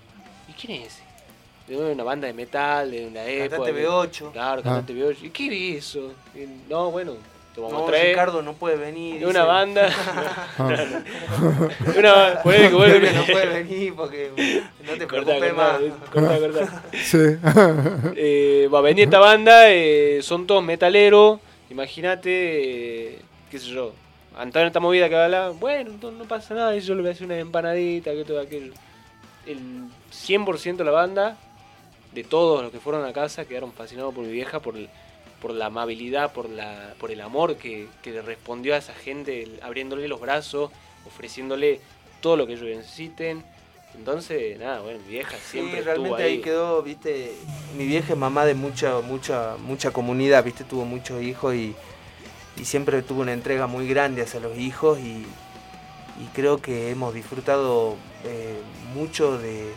S4: ¿Y quién es ese? De una banda de metal, de una época.
S3: Cantante
S4: de-
S3: B8.
S4: Claro, cantante B8. ¿Y qué es eso? Y, no, bueno, te vamos
S3: No,
S4: a traer.
S3: Ricardo no puede venir.
S4: de una
S3: dice.
S4: banda.
S2: Ah.
S4: de [laughs] una, [laughs] ponele que vuelve-
S3: Pepe no puede venir porque no te
S4: Cortá,
S3: preocupes
S4: cortá,
S3: más.
S4: eh, cortá, cortá.
S2: Sí. [laughs]
S4: Eh, va a venir esta banda, eh, son todos metaleros. Imagínate, eh, qué sé yo, Antonio esta movida que habla, bueno, no, no pasa nada, yo le voy a hacer una empanadita, que todo aquello. El 100% de la banda, de todos los que fueron a casa, quedaron fascinados por mi vieja, por, el- por la amabilidad, por, la, por el amor que, que le respondió a esa gente, abriéndole los brazos, ofreciéndole todo lo que ellos necesiten. Entonces, nada, bueno, mi vieja siempre
S3: sí,
S4: estuvo
S3: realmente
S4: ahí.
S3: ahí quedó, viste, mi vieja es mamá de mucha, mucha, mucha comunidad, viste, tuvo muchos hijos y, y siempre tuvo una entrega muy grande hacia los hijos y, y creo que hemos disfrutado eh, mucho de,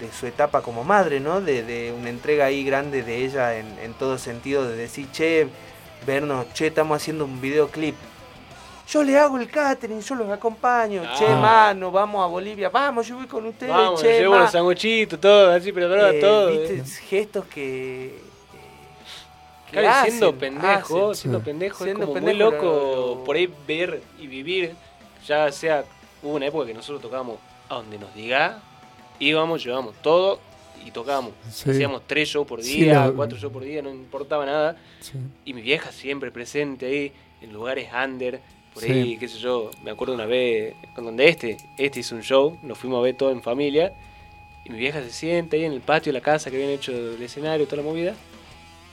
S3: de su etapa como madre, ¿no? De, de una entrega ahí grande de ella en, en todo sentido, de decir, che, vernos, che, estamos haciendo un videoclip. Yo le hago el catering, yo los acompaño, che,
S4: Ah.
S3: mano, vamos a Bolivia, vamos, yo voy con ustedes,
S4: Vamos,
S3: che,
S4: llevo
S3: ma".
S4: los sanguchitos, todo, así preparado,
S3: Eh,
S4: todo.
S3: ¿viste? Gestos que... eh,
S4: Claro, y siendo
S3: hacen,
S4: pendejo,
S3: hacen.
S4: siendo pendejo,
S3: Siendo
S4: es como
S3: pendejo,
S4: muy loco
S3: lo- lo-
S4: por ahí ver y vivir. Ya sea, hubo una época que nosotros tocábamos a donde nos diga, íbamos, llevábamos todo y tocábamos.
S2: Sí.
S4: Hacíamos tres shows por día, cuatro shows por día, no importaba nada.
S2: Sí.
S4: Y mi vieja siempre presente ahí, en lugares under, por ahí, qué sé yo. Me acuerdo una vez, con donde este, este hizo un show, nos fuimos a ver todo en familia. Y mi vieja se sienta ahí en el patio de la casa que habían hecho el escenario, toda la movida.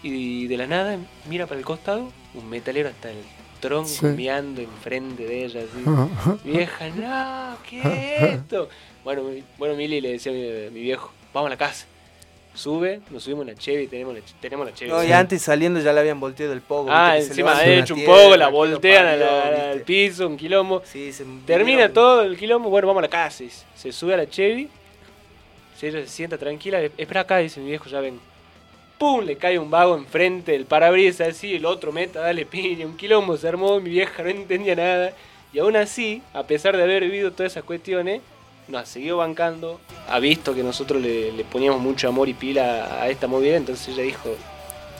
S4: Y de la nada mira para el costado, un metalero hasta el tronco
S2: Sí.
S4: meando enfrente de ella. Así. Vieja, no, ¿qué es esto? Bueno, mi- bueno Mili le decía a mi, mi viejo, vamos a la casa. Sube, nos subimos en la Chevy, tenemos la, tenemos la Chevy.
S3: No, y antes saliendo ya le habían volteado el pogo.
S4: Ah, encima de hecho un poco, la voltean la- al piso, un quilombo.
S3: Sí, se
S4: Termina todo el quilombo, bueno, vamos a la casa. Se sube a la Chevy, si ella se sienta tranquila, espera acá, dice mi viejo, ya ven. ¡Pum! Le cae un vago enfrente del parabrisas así, el otro meta, dale piña, un quilombo se armó, mi vieja no entendía nada. Y aún así, a pesar de haber vivido todas esas cuestiones, nos siguió bancando, ha visto que nosotros le, le poníamos mucho amor y pila a esta movida, entonces ella dijo,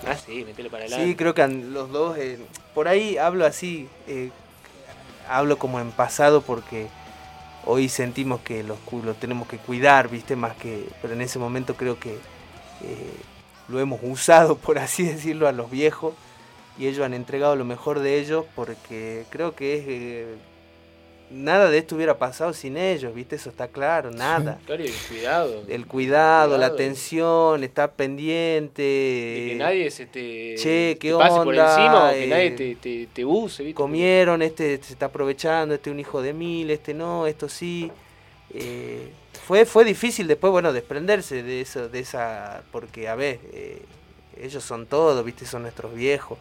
S4: ah sí, metele para adelante.
S3: Sí, creo que los dos, eh, por ahí hablo así, eh, hablo como en pasado porque hoy sentimos que los, los tenemos que cuidar, viste, más que, pero en ese momento creo que eh, lo hemos usado, [laughs] por así decirlo, a los viejos y ellos han entregado lo mejor de ellos porque creo que es... eh, nada de esto hubiera pasado sin ellos, viste, eso está claro, nada.
S4: Claro, y el cuidado.
S3: El cuidado, la
S4: Cuidado.
S3: atención, estar pendiente.
S4: De que nadie se te,
S3: Che, ¿qué
S4: te pase por
S3: onda?
S4: encima o que
S3: Eh,
S4: nadie te, te, te use, ¿viste?
S3: comieron, este se está aprovechando, este un hijo de mil, este no, esto sí. Eh, fue, fue difícil después, bueno, desprenderse de eso, de esa, porque a ver, eh, ellos son todos, viste, son nuestros viejos.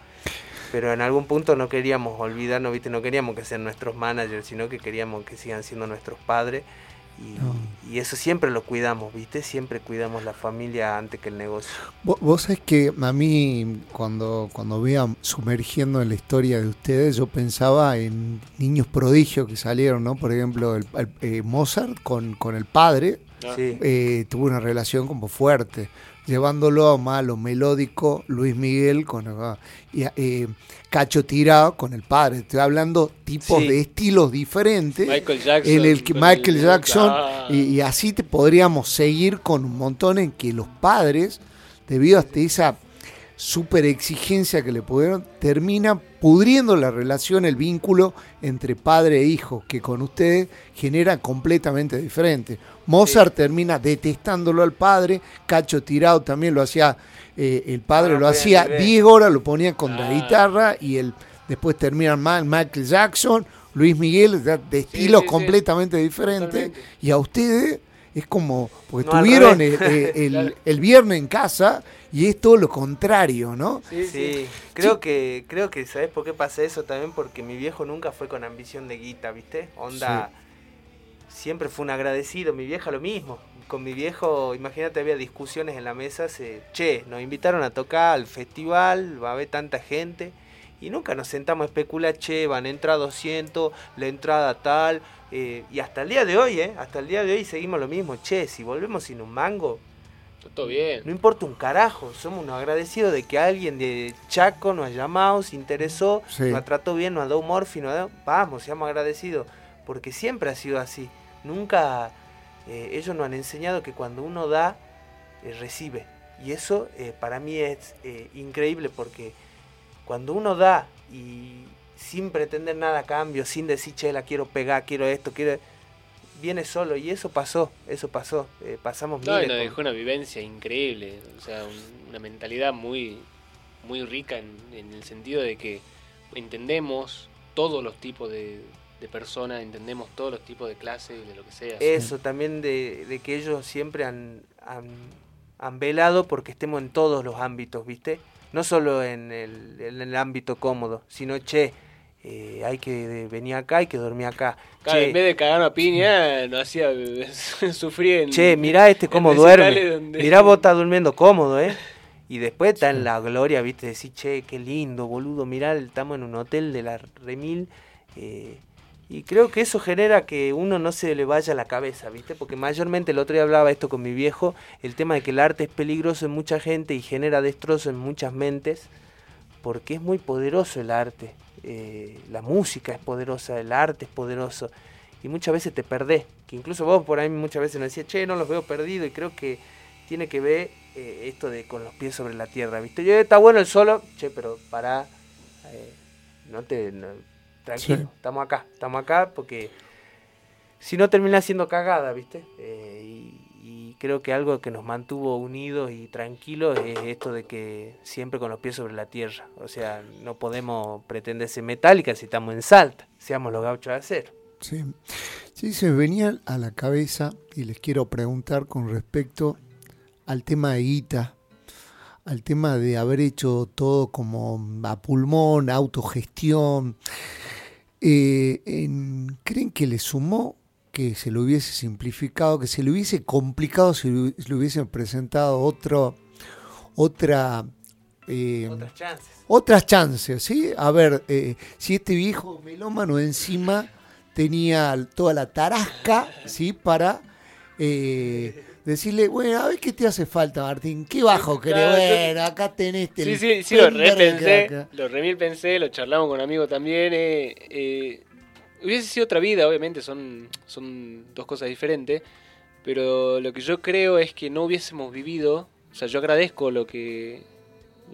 S3: Pero en algún punto no queríamos olvidarnos, viste, no queríamos que sean nuestros managers, sino que queríamos que sigan siendo nuestros padres. Y,
S2: No.
S3: y eso siempre lo cuidamos, viste, siempre cuidamos la familia antes que el negocio.
S2: Vos, vos sabés que a mí, cuando, cuando veía sumergiendo en la historia de ustedes, yo pensaba en niños prodigios que salieron, ¿no? Por ejemplo, el, el- eh, Mozart con, con el padre.
S3: Sí.
S2: eh, tuvo una relación como fuerte, llevándolo a lo melódico, Luis Miguel con ah, y, eh, Cacho Tirado con el padre. Estoy hablando tipos
S3: Sí.
S2: de estilos diferentes
S4: Michael Jackson.
S2: en el que Michael
S4: el-
S2: Jackson
S4: Ah.
S2: y, y así te podríamos seguir con un montón en que los padres debido a esa super exigencia que le pudieron termina pudriendo la relación el vínculo entre padre e hijo que con ustedes genera completamente diferente Mozart termina detestándolo al padre Cacho Tirado también lo hacía eh, el padre
S3: Ah,
S2: lo hacía
S3: al nivel.
S2: 10 horas lo ponía con la
S4: Ah.
S2: guitarra y el después termina mal Michael Jackson Luis Miguel de, estilos
S4: sí, sí.
S2: completamente diferentes
S4: Totalmente.
S2: y a ustedes es como porque
S3: No, al
S2: estuvieron el,
S3: revés. [laughs]
S2: el-
S4: Claro.
S2: el viernes en casa y es todo lo contrario, ¿no?
S4: Sí, sí.
S3: Sí, creo que, creo que, ¿sabes por qué pasa eso también? Porque mi viejo nunca fue con ambición de guita, ¿viste? Onda, siempre fue un agradecido, mi vieja lo mismo. Con mi viejo, imagínate, había discusiones en la mesa, se, che, nos invitaron a tocar al festival, va a haber tanta gente, y nunca nos sentamos a especular, che, van a entrar 200, la entrada tal, eh, y hasta el día de hoy, ¿eh? Hasta el día de hoy seguimos lo mismo, che, si volvemos sin un mango,
S4: todo bien.
S3: no importa un carajo, somos unos agradecidos de que alguien de Chaco nos ha llamado, se interesó,
S2: Sí.
S3: nos trató bien, nos ha dado morfi, nos ha dado... Vamos, seamos agradecidos, porque siempre ha sido así. Nunca eh, ellos nos han enseñado que cuando uno da, eh, recibe. Y eso eh, para mí es eh, increíble porque cuando uno da y sin pretender nada a cambio, sin decir, che, la quiero pegar, quiero esto, quiero... Viene solo y eso pasó, eso pasó. eh, pasamos
S4: No,
S3: miles
S4: nos dejó una vivencia increíble, o sea, un- una mentalidad muy, muy rica en, en el sentido de que entendemos todos los tipos de, de personas, entendemos todos los tipos de clases de lo que sea.
S3: Eso también de, de que ellos siempre han, han, han velado porque estemos en todos los ámbitos, ¿viste? No solo en el, en el ámbito cómodo, sino, che, eh, hay que venir acá, hay que dormir acá.
S4: Claro,
S3: Che,
S4: en vez de cagarnos a piña, [laughs] nos hacía [laughs] sufrir en.
S3: Che, mirá este cómo duerme.
S4: donde-
S3: Mirá vos estás durmiendo cómodo, ¿eh? [laughs] Y después está en la gloria, viste, decir, che, qué lindo, boludo, mirá, estamos en un hotel de la Remil. eh, y creo que eso genera que uno no se le vaya la cabeza, ¿viste? Porque mayormente el otro día hablaba esto con mi viejo, el tema de que el arte es peligroso en mucha gente y genera destrozo en muchas mentes, porque es muy poderoso el arte. Eh, la música es poderosa, el arte es poderoso. Y muchas veces te perdés. Que incluso vos por ahí muchas veces nos decías, che, no los veo perdidos. Y creo que tiene que ver eh, esto de con los pies sobre la tierra, ¿viste? Yo, está bueno el solo, che, pero pará. eh, no te. no- tranquilo,
S2: Sí.
S3: estamos acá, estamos acá porque si no termina siendo cagada, ¿viste? Eh, y creo que algo que nos mantuvo unidos y tranquilos es esto de que siempre con los pies sobre la tierra. O sea, no podemos pretender ser metálica si estamos en Salta, seamos los gauchos de acero.
S2: Sí. Sí, se venía a la cabeza y les quiero preguntar con respecto al tema de guita, al tema de haber hecho todo como a pulmón, autogestión. Eh, en- ¿Creen que le sumó que se lo hubiese simplificado, que se le hubiese complicado si le hubiesen presentado otro, otra... eh,
S3: Otras chances.
S2: otras chances, ¿sí? A ver, eh, si este viejo melómano encima tenía toda la tarasca, ¿sí? Para eh, decirle, bueno, a ver qué te hace falta, Martín, qué bajo querés,
S4: Claro, yo-
S2: bueno, acá tenés
S4: Sí,
S2: el
S4: sí, sí, lo repensé,
S2: acá".
S4: lo remil pensé, lo charlamos con un amigo también. eh, hubiese sido otra vida, obviamente, son, son dos cosas diferentes. Pero lo que yo creo es que no hubiésemos vivido, o sea, yo agradezco lo que,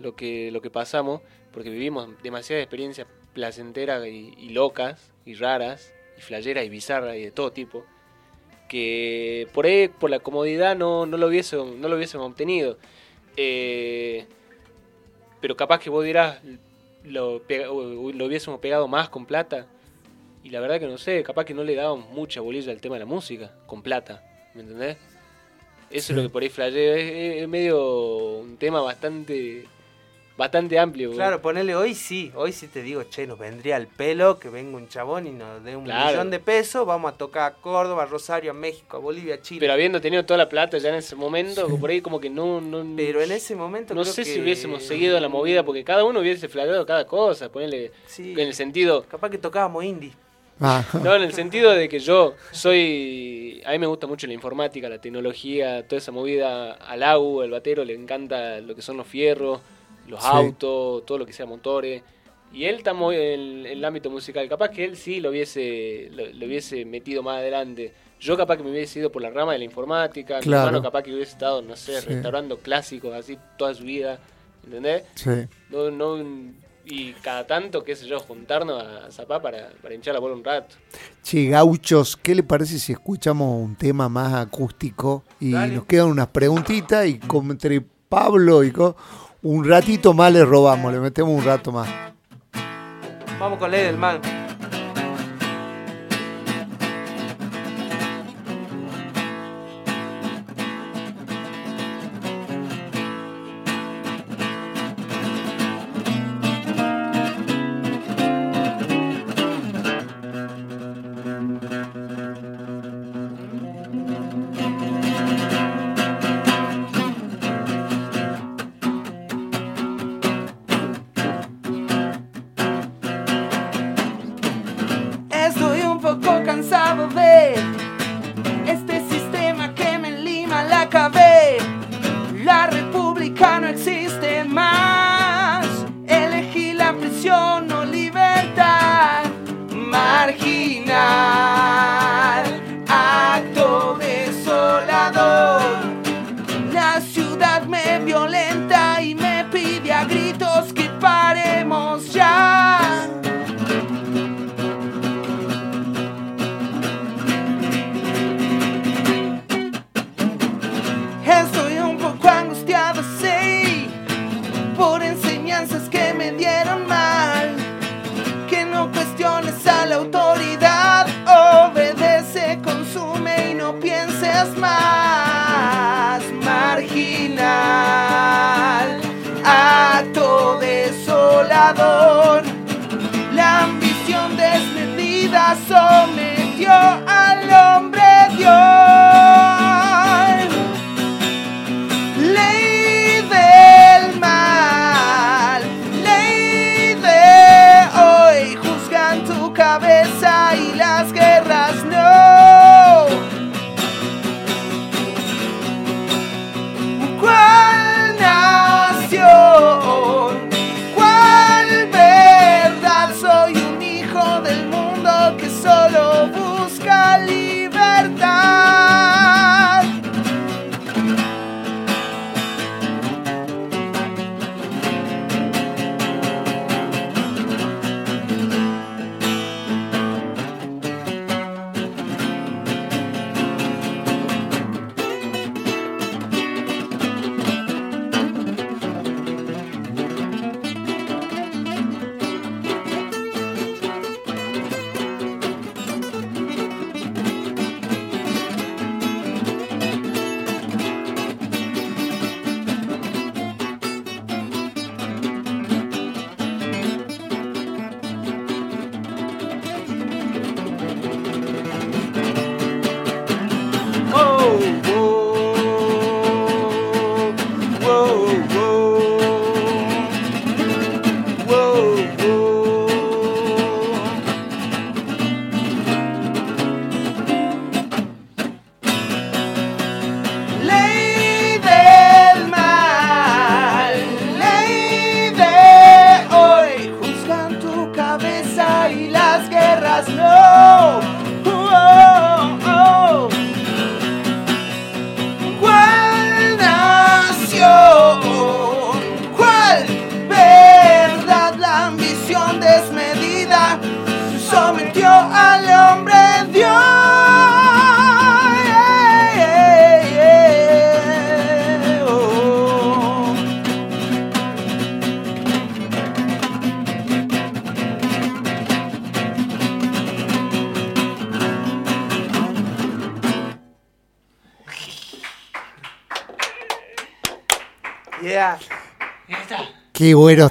S4: lo que, lo que pasamos, porque vivimos demasiadas experiencias placenteras y, locas, y raras, y flayeras, y bizarras, y de todo tipo, que por ahí, por la comodidad, no, no, lo, hubiese, no lo hubiésemos obtenido. Eh, pero capaz que vos dirás, lo, lo hubiésemos pegado más con plata. Y la verdad que no sé, capaz que no le dábamos mucha bolilla al tema de la música, con plata, ¿me entendés? Eso es lo que por ahí flasheo, es, es medio un tema bastante bastante amplio.
S3: Claro, ponele hoy sí, hoy sí te digo, che, nos vendría al pelo que venga un chabón y nos dé un
S4: Claro.
S3: millón de pesos, vamos a tocar a Córdoba, a Rosario, a México, a Bolivia, a Chile.
S4: Pero habiendo tenido toda la plata ya en ese momento, por ahí como que no... no
S3: Pero en ese momento
S4: No
S3: creo
S4: sé si hubiésemos seguido la movida, porque cada uno hubiese flageado cada cosa, ponerle
S3: Sí.
S4: en el sentido...
S3: Capaz que tocábamos indie.
S2: Ah,
S4: No, en el sentido de que yo soy. A mí me gusta mucho la informática, la tecnología, toda esa movida. Al AU, al batero, le encanta lo que son los fierros, los
S2: Sí.
S4: autos, todo lo que sea motores. Y él está muy en, el ámbito musical. Capaz que él sí lo hubiese, lo, lo hubiese metido más adelante. Yo capaz que me hubiese ido por la rama de la informática. Mi
S2: Claro.
S4: hermano capaz que hubiese estado, no sé,
S2: Sí.
S4: restaurando clásicos así toda su vida. ¿Entendés?
S2: sí.
S4: No, no, y cada tanto, qué sé yo, juntarnos a Zapá para, para hinchar la bola un rato.
S2: Che, gauchos, ¿qué le parece si escuchamos un tema más acústico? Y
S3: Dale.
S2: nos quedan unas preguntitas y entre Pablo y co- un ratito más le robamos, le metemos un rato más.
S3: Vamos con Ley del Mal.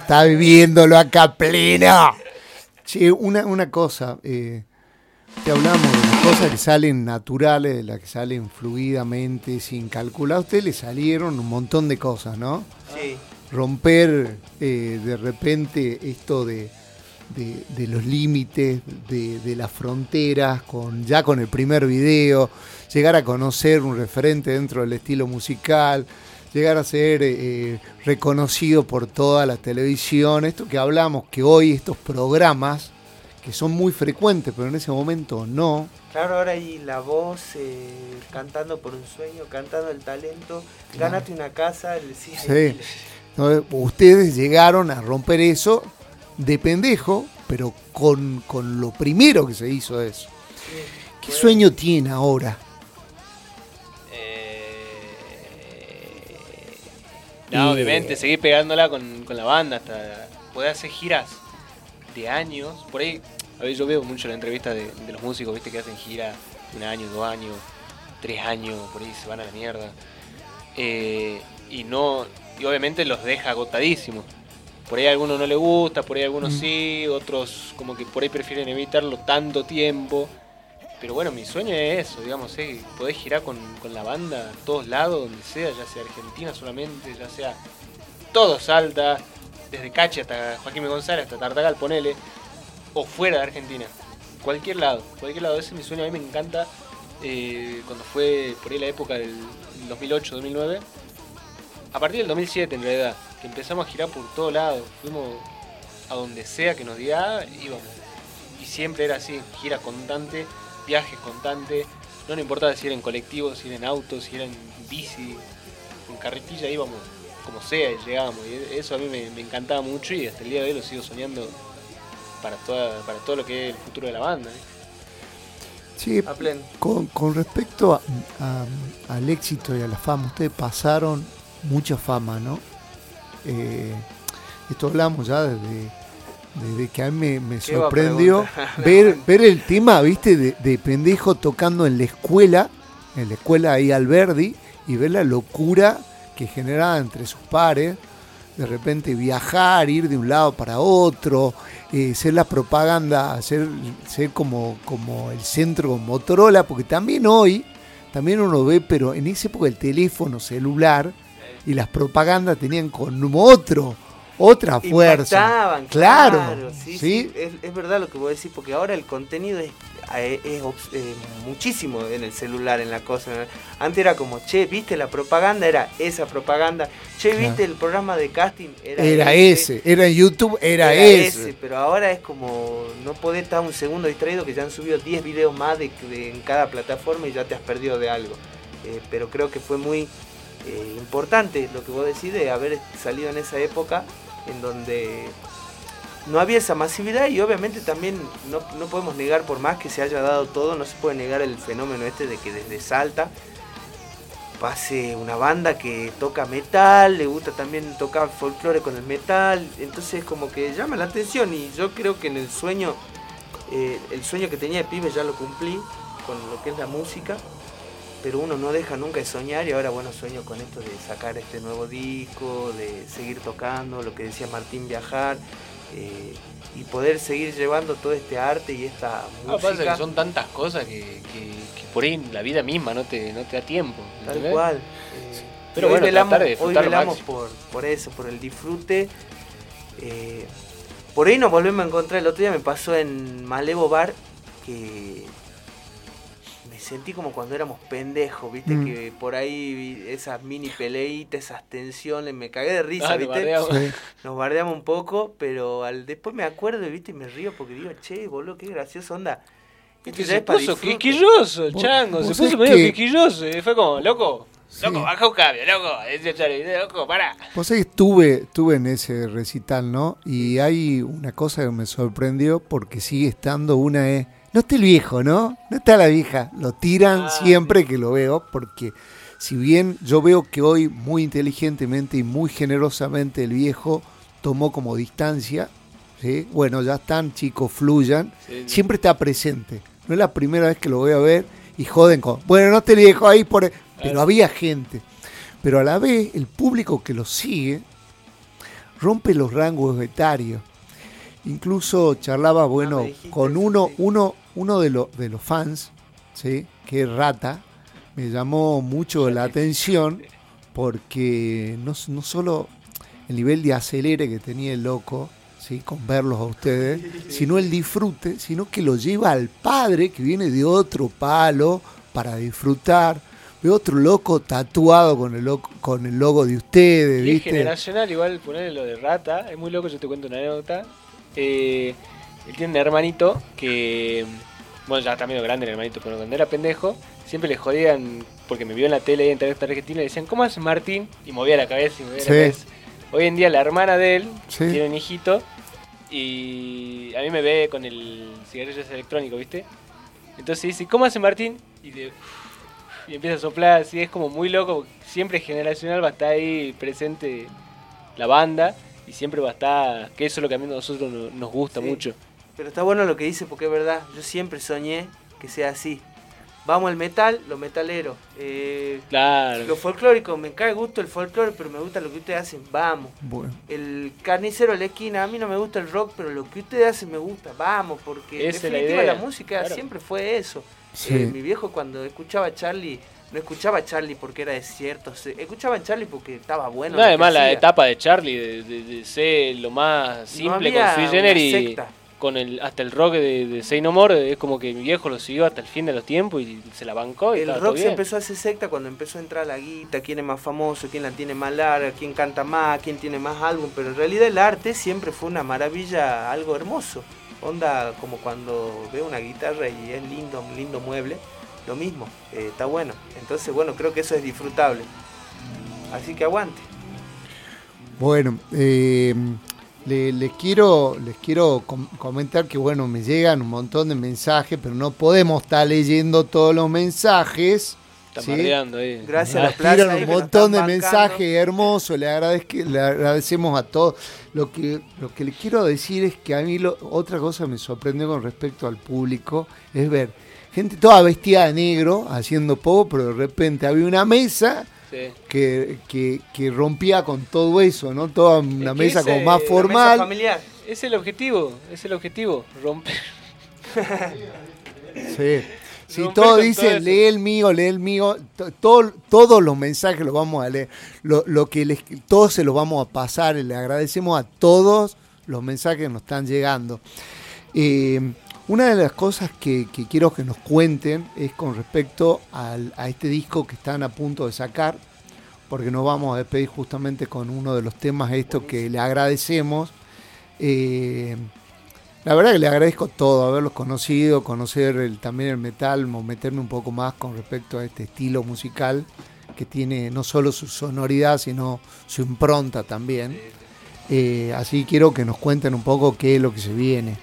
S2: Está viviéndolo acá pleno. Che, una, una cosa, eh, te hablamos de las cosas que salen naturales, de las que salen fluidamente, sin calcular. A usted le salieron un montón de cosas, ¿no?
S3: Sí.
S2: Romper eh, de repente esto de, de- de los límites, de, de las fronteras, con, ya con el primer video, llegar a conocer un referente dentro del estilo musical, llegar a ser eh, reconocido por toda la televisión, esto que hablamos, que hoy estos programas, que son muy frecuentes, pero en ese momento no,
S3: Claro, ahora hay la voz eh, cantando por un sueño, cantando el talento, gánate una casa, el sí,
S2: Sí. Entonces, ustedes llegaron a romper eso de pendejo, pero con, con lo primero que se hizo eso. ¿Qué sueño tiene ahora?
S4: No, obviamente, seguir pegándola con, con la banda hasta poder hacer giras de años. Por ahí, a ver, yo veo mucho la entrevista de, de los músicos, viste, que hacen gira un año, dos años, tres años, por ahí se van a la mierda. Eh, y no, y obviamente los deja agotadísimos. Por ahí a algunos no les gusta, por ahí a algunos
S2: Mm.
S4: sí, otros como que por ahí prefieren evitarlo tanto tiempo. Pero bueno, mi sueño es eso, digamos, es poder girar con, con la banda a todos lados, donde sea, ya sea Argentina solamente, ya sea todo Salta, desde Cachi hasta Joaquín. González, hasta Tartagal, ponele, o fuera de Argentina. Cualquier lado, cualquier lado, ese es mi sueño, a mí me encanta eh, cuando fue por ahí la época del 2008-2009, a partir del 2007 en realidad, que empezamos a girar por todos lados, fuimos a donde sea que nos diga, íbamos. Y siempre era así, gira constante, viajes constantes, no nos importaba si era en colectivo, si era en auto, si era en bici, en carretilla, íbamos como sea y llegábamos. Y eso a mí me, me encantaba mucho y hasta el día de hoy lo sigo soñando para, toda, para todo lo que es el futuro de la banda. ¿eh?
S2: Sí, con, con respecto a- a- al éxito y a la fama, ustedes pasaron mucha fama, ¿no? Eh, esto hablamos ya desde, desde que a mí me, me
S3: ¿Qué iba a
S2: sorprendió [laughs] ver, ver el tema, viste, de, de pendejo tocando en la escuela, en la escuela ahí Alberdi, y ver la locura que generaba entre sus pares. de repente viajar, ir de un lado para otro, eh, ser la propaganda, ser, ser como, como el centro con Motorola, porque también hoy, también uno ve, pero en esa época el teléfono celular y las propagandas tenían como otro, otra fuerza.
S3: Impactaban,
S2: claro,
S3: claro, sí, Es, es verdad lo que vos decís, porque ahora el contenido es, eh, es obs- eh, muchísimo en el celular, en la cosa. Antes era como, che, ¿viste la propaganda? Era esa propaganda. Che,
S2: Claro.
S3: ¿viste el programa de casting?
S2: Era ese, era en YouTube, era, ese.
S3: Pero ahora es como, no podés estar un segundo distraído que ya han subido 10 videos más de, de- en cada plataforma y ya te has perdido de algo. Eh, pero creo que fue muy eh, importante lo que vos decís de haber salido en esa época en donde no había esa masividad y obviamente también no, no podemos negar por más que se haya dado todo, no se puede negar el fenómeno este de que desde Salta pase una banda que toca metal, le gusta también tocar folclore con el metal, entonces como que llama la atención y yo creo que en el sueño, eh, el sueño que tenía de pibe ya lo cumplí con lo que es la música, pero uno no deja nunca de soñar y ahora bueno sueño con esto de sacar este nuevo disco, de seguir tocando, lo que decía Martín viajar eh, y poder seguir llevando todo este arte y esta
S4: Ah, pasa
S3: música.
S4: que son tantas cosas que, que- que por ahí la vida misma no te, no te da tiempo.
S3: Tal cual. eh,
S4: Pero
S3: hoy
S4: bueno,
S3: velamos,
S4: de
S3: hoy velamos por, por eso, por el disfrute. Eh, por ahí nos volvemos a encontrar. El otro día me pasó en Malevo Bar que sentí como cuando éramos pendejos, ¿viste?
S2: Mm.
S3: Que por ahí esas mini peleitas, esas tensiones, me cagué de risa,
S4: Ah, nos
S3: ¿viste?
S4: bardeamos.
S2: Sí.
S3: Nos bardeamos un poco, pero al después me acuerdo, ¿viste? Y me río porque digo, che, boludo, qué gracioso onda. Esto
S4: Que
S3: ya
S4: se
S3: es
S4: puso quisquilloso el chango, se puso medio
S2: que-
S4: quisquilloso. Y fue como, loco,
S2: Sí.
S4: loco, baja un cambio, loco. Loco, para.
S2: Vos sabés que estuve, estuve en ese recital, ¿no? Y hay una cosa que me sorprendió porque sigue estando una es... No está el viejo, ¿no? No está la vieja. Lo tiran
S4: Ah.
S2: siempre que lo veo porque si bien yo veo que hoy muy inteligentemente y muy generosamente el viejo tomó como distancia, ¿sí? Bueno, ya están, chicos, fluyan.
S4: Sí, sí.
S2: Siempre está presente. No es la primera vez que lo voy a ver y joden con... Bueno, no está el viejo ahí por... Pero había gente. Pero a la vez, el público que lo sigue rompe los rangos etarios. Incluso charlaba, bueno,
S3: Ah, dijiste
S2: con uno,
S3: sí.
S2: uno, uno de, los de los fans, ¿sí? que es Rata, me llamó mucho la atención porque no, no solo el nivel de acelere que tenía el loco, ¿sí? con verlos a ustedes, [laughs] sino el disfrute, sino que lo lleva al padre que viene de otro palo para disfrutar. Veo otro loco tatuado con el, loco, con el logo de ustedes,
S4: Y es generacional, igual ponerle lo de rata, es muy loco, yo te cuento una anécdota. Eh, él tiene un hermanito que, bueno, ya está medio grande el hermanito, pero cuando era pendejo, siempre le jodían, porque me vio en la tele ahí en Televisión Argentina, le decían, ¿cómo hace Martín? Y movía la cabeza y movía
S2: Sí.
S4: la cabeza. Hoy en día la hermana de él
S2: Sí.
S4: tiene un hijito y a mí me ve con el cigarrillo ese electrónico, ¿viste? Entonces dice, ¿cómo hace Martín? Y, de- y empieza a soplar, así es como muy loco, siempre generacional va a estar ahí presente la banda y siempre va a estar, que eso es lo que a mí a nosotros no- nos gusta
S3: Sí.
S4: mucho.
S3: Pero está bueno lo que dice porque es verdad. Yo siempre soñé que sea así. Vamos al metal, lo metalero. Eh,
S4: Claro.
S3: lo folclórico, me cae gusto el folclore, pero me gusta lo que ustedes hacen. Vamos.
S2: Bueno,
S3: El carnicero de la esquina, a mí no me gusta el rock, pero lo que ustedes hacen me gusta. Vamos, porque en
S4: la
S3: definitiva la, música
S4: claro.
S3: siempre fue eso.
S2: Sí.
S3: Eh, mi viejo cuando escuchaba a Charlie, no escuchaba a Charlie porque era desierto, se- escuchaba a Charlie porque estaba bueno.
S4: no, además la etapa de Charlie, de, de- de ser lo más simple
S3: había
S4: con Generis,
S3: secta.
S4: con el hasta el rock de, de Say No More, es como que mi viejo lo siguió hasta el fin de los tiempos y se la bancó y
S3: El rock se empezó a hacer secta cuando empezó a entrar la guita, quién es más famoso, quién la tiene más larga, quién canta más, quién tiene más álbum, pero en realidad el arte siempre fue una maravilla, algo hermoso. Onda como cuando veo una guitarra y es lindo, lindo mueble, lo mismo, eh, está bueno. Entonces, bueno, creo que eso es disfrutable. Así que aguante.
S2: Bueno, eh, le- les quiero, les quiero com- comentar que bueno, me llegan un montón de mensajes, pero no podemos estar leyendo todos los mensajes.
S4: Está
S2: ¿sí?
S4: ahí.
S3: Gracias a la plaza
S2: un montón de mensajes hermosos, le, agradezco- le agradecemos a todos. Lo que, lo que le quiero decir es que a mí lo- otra cosa me sorprendió con respecto al público es ver gente toda vestida de negro haciendo poco, pero de repente había una mesa
S4: Sí.
S2: que, que, que rompía con todo eso, ¿no? Toda una
S4: que
S2: mesa
S4: ese-
S2: como más
S4: mesa
S2: formal.
S3: familiar.
S4: Es el objetivo, es el objetivo, romper. [laughs]
S2: Sí. Si
S4: Romper
S2: todo
S4: con
S2: dice,
S4: todo eso.
S2: lee el mío, lee el mío, to- todo- todos los mensajes los vamos a leer. Lo, lo que les, todos se los vamos a pasar. Le agradecemos a todos los mensajes que nos están llegando. Eh, una de las cosas que, que quiero que nos cuenten es con respecto al- a este disco que están a punto de sacar, porque nos vamos a despedir justamente con uno de los temas estos que le agradecemos. Eh, la verdad que le agradezco todo, haberlos conocido, conocer el- también el metal, meterme un poco más con respecto a este estilo musical que tiene no solo su sonoridad, sino su impronta también. Eh, así quiero que nos cuenten un poco qué es lo que se viene.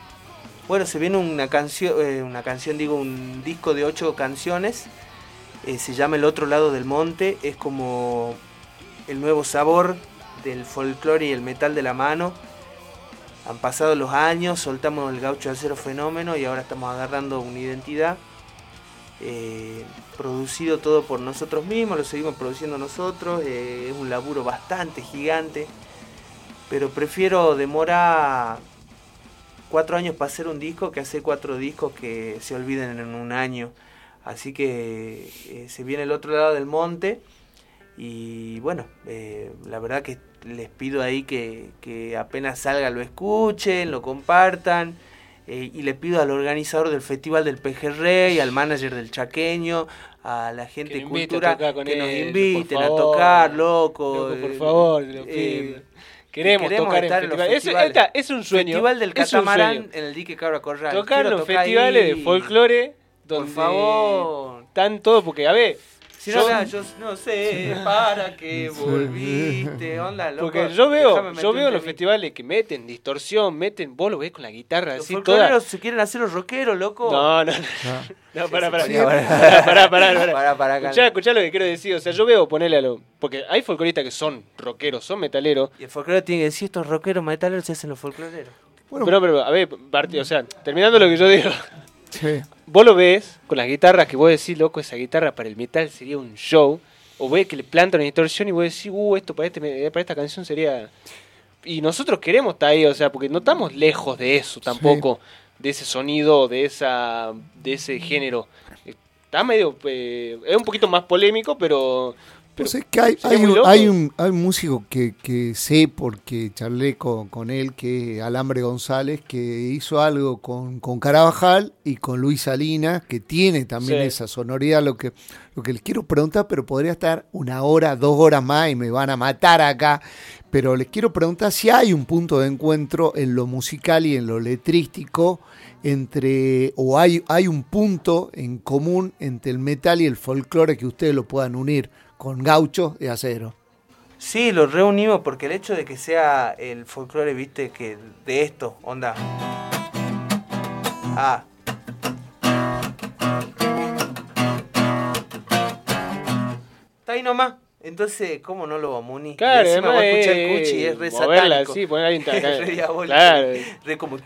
S3: Bueno, se viene una canción, eh, una canción, digo, un disco de ocho canciones. eh, se llama El otro lado del monte. Es como el nuevo sabor del folclore y el metal de la mano. Han pasado los años, soltamos el gaucho de acero fenómeno y ahora estamos agarrando una identidad. eh, producido todo por nosotros mismos, lo seguimos produciendo nosotros. es un laburo bastante gigante. Pero prefiero demorar cuatro años para hacer un disco que hacer cuatro discos que se olviden en un año. Así que eh, se viene el otro lado del monte y bueno, eh, la verdad que les pido ahí que, que apenas salga lo escuchen, lo compartan eh, y le pido al organizador del Festival del Pejerrey, al manager del Chaqueño, a la gente de cultura que nos inviten a tocar, loco.
S4: Loco, por
S3: eh,
S4: favor, lo
S3: eh,
S4: pido. Queremos,
S3: queremos
S4: tocar en
S3: estar en
S4: festivales. Es,
S3: festivales.
S4: esta- es un sueño.
S3: Festival del
S4: es un
S3: Catamarán
S4: sueño.
S3: en el dique Cabra Corral.
S4: Tocar
S3: Quiero
S4: los
S3: tocar
S4: festivales
S3: ahí.
S4: de folclore
S3: Por
S4: donde
S3: favor.
S4: están todos, porque a ver,
S3: Si no,
S4: yo-
S3: yo no sé para qué volviste, onda, loco.
S4: porque yo veo, yo veo los festivales que meten distorsión, meten, vos lo ves con la guitarra
S3: Los
S4: así
S3: folcloreros
S4: toda.
S3: se quieren hacer los rockeros, loco.
S4: No, no, no.
S2: Ah.
S4: No, pará, pará. [laughs] Pará,
S3: pará.
S4: pará, pará. Escuchá, escuchá lo que quiero decir. O sea, yo veo ponerle a lo. Porque hay folcloristas que son rockeros, son metaleros.
S3: Y el folclore tiene que decir, estos rockeros metaleros se hacen los folcloreros.
S2: Bueno,
S4: Pero, pero, a ver, partí- o sea, terminando lo que yo digo.
S2: Sí.
S4: Vos lo ves con las guitarras que vos decís, loco, esa guitarra para el metal sería un show. O ves que le plantan una distorsión y vos decís, uh, esto para, este, me- para esta canción sería. Y nosotros queremos estar ahí, o sea, porque no estamos lejos de eso tampoco, de ese sonido, de esa de ese género. Está medio. eh, es un poquito más polémico, pero. Pero
S2: Pues es que hay, hay un, hay, un, hay un músico que, que sé porque charlé con, con él, que es Alambre González, que hizo algo con, con Carabajal y con Luis Salinas, que tiene también
S4: Sí.
S2: esa sonoridad. Lo que, lo que les quiero preguntar, pero podría estar una hora, dos horas más y me van a matar acá. Pero les quiero preguntar si hay un punto de encuentro en lo musical y en lo letrístico entre, o hay, hay un punto en común entre el metal y el folclore que ustedes lo puedan unir con gauchos de acero.
S3: Sí, los reunimos porque el hecho de que sea el folclore, viste, que de esto, onda. Ah. Está ahí nomás. Entonces, ¿cómo no lo vamos a unir?
S4: Claro,
S3: encima
S4: además
S3: vos escuchás
S4: es-
S3: el cuchi y es re
S4: moverla
S3: satánico.
S4: así, poner
S3: Es [laughs] re diabólico.
S4: Claro.
S3: Re como...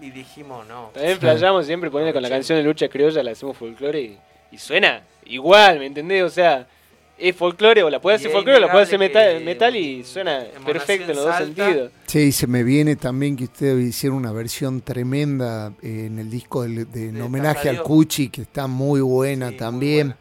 S3: Y dijimos, no.
S4: También flayamos siempre ponerle con la canción de lucha criolla, la hacemos folclore y, y suena igual, ¿me entendés? O sea, es folclore, o la puede hacer folclore, o la puede hacer metal, metal y suena perfecto en los dos
S3: Salta.
S4: sentidos.
S2: Sí, se me viene también que ustedes hicieron una versión tremenda eh, en el disco del- de, en
S3: De
S2: homenaje al. Cuchi, que está muy buena
S3: Sí, muy
S2: también.
S3: buena.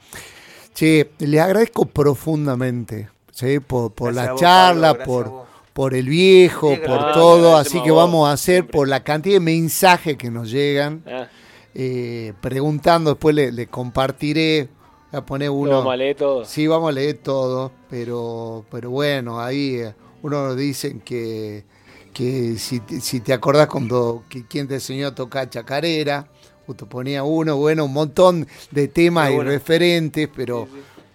S2: Che, les agradezco profundamente ¿sí? por, por la
S3: vos,
S2: charla,
S3: Pablo,
S2: por, por el viejo,
S3: Sí,
S2: por todo. Así que vamos a hacer
S4: siempre.
S2: por la cantidad de mensajes que nos llegan,
S4: Ah,
S2: eh, preguntando. Después le, le compartiré. Voy a poner uno.
S4: vamos a leer todo.
S2: Sí, vamos a leer todo, pero, pero bueno, ahí eh, uno nos dicen que, que si, te- si te acordás cuando que, quién te enseñó a tocar chacarera, justo ponía uno, bueno, un montón de temas y referentes, pero,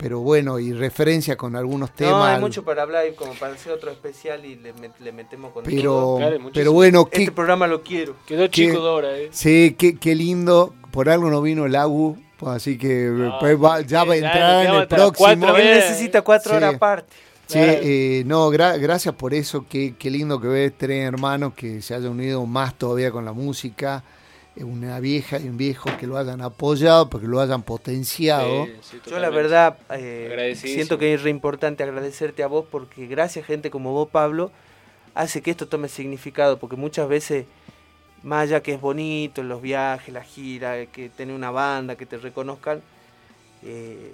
S2: pero bueno, y referencias con algunos
S3: No,
S2: temas.
S3: hay mucho para hablar y como para hacer otro especial y le, met- le metemos con
S2: pero,
S3: todo.
S4: Claro, muchísimo.
S2: pero bueno,
S3: Este
S2: qué,
S3: programa lo quiero.
S4: Quedó
S2: ¿Qué?
S4: chico de hora, eh.
S2: sí, qué, qué lindo, por algo no vino el AGU, pues así que
S4: No,
S2: pues va- ya va a entrar en el próximo.
S3: Él
S4: Eh,
S3: necesita cuatro
S2: sí.
S3: horas aparte.
S2: Sí,
S4: Claro.
S2: eh, no, gra- gracias por eso. Qué, qué lindo que ves tres hermanos que se hayan unido más todavía con la música. Una vieja y un viejo que lo hayan apoyado, porque lo hayan potenciado.
S4: Sí, sí,
S3: Yo la verdad eh, siento que es re importante agradecerte a vos porque gracias a gente como vos, Pablo, hace que esto tome significado, porque muchas veces, más allá que es bonito, los viajes, la gira, que tener una banda, que te reconozcan, eh,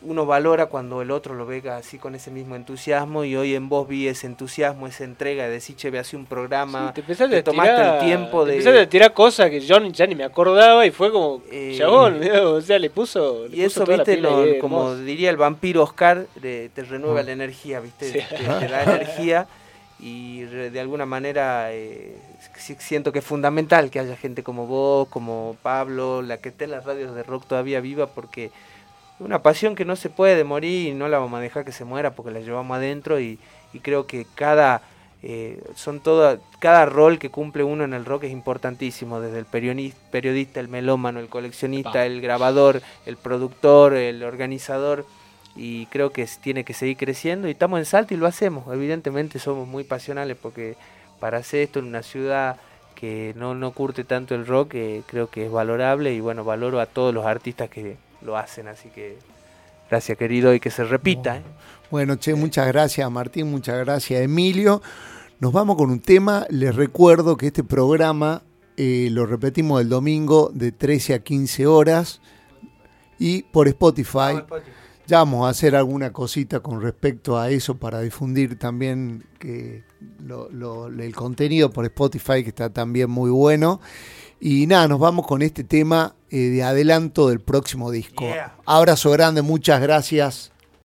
S3: uno valora cuando el otro lo vea así con ese mismo entusiasmo y hoy en vos vi ese entusiasmo, esa entrega de decir, che, ve así un programa,
S4: Sí, te
S3: te
S4: a
S3: tomaste
S4: tirar,
S3: el tiempo
S4: te
S3: de...
S4: empezaste a tirar cosas que yo ya ni me acordaba y fue como,
S3: Eh,
S4: chabón, [laughs] o sea, le puso, le
S3: Y
S4: puso
S3: eso,
S4: toda la
S3: viste,
S4: ahí,
S3: como diría el vampiro Oscar, de- te renueva la energía, viste,
S4: Sí.
S3: te, te da [laughs] energía y re- de alguna manera eh, siento que es fundamental que haya gente como vos, como Pablo, la que esté en las radios de rock todavía viva, porque una pasión que no se puede morir y no la vamos a dejar que se muera porque la llevamos adentro y, y creo que cada eh, son toda, cada rol que cumple uno en el rock es importantísimo, desde el periodista, el melómano, el coleccionista, el grabador, el productor, el organizador, y creo que tiene que seguir creciendo y estamos en Salta y lo hacemos, evidentemente somos muy pasionales porque para hacer esto en una ciudad que no, no curte tanto el rock, eh, creo que es valorable y bueno, valoro a todos los artistas que lo hacen, así que gracias querido y que se repita. ¿eh?
S2: Bueno, che, muchas gracias Martín, muchas gracias Emilio. Nos vamos con un tema. Les recuerdo que este programa eh, lo repetimos el domingo de 13 a 15 horas y por Spotify. Ya vamos a hacer alguna cosita con respecto a eso para difundir también que lo- lo- el contenido por Spotify, que está también muy bueno. Y nada, nos vamos con este tema eh, de adelanto del próximo disco.
S3: Yeah.
S2: Abrazo grande, muchas gracias.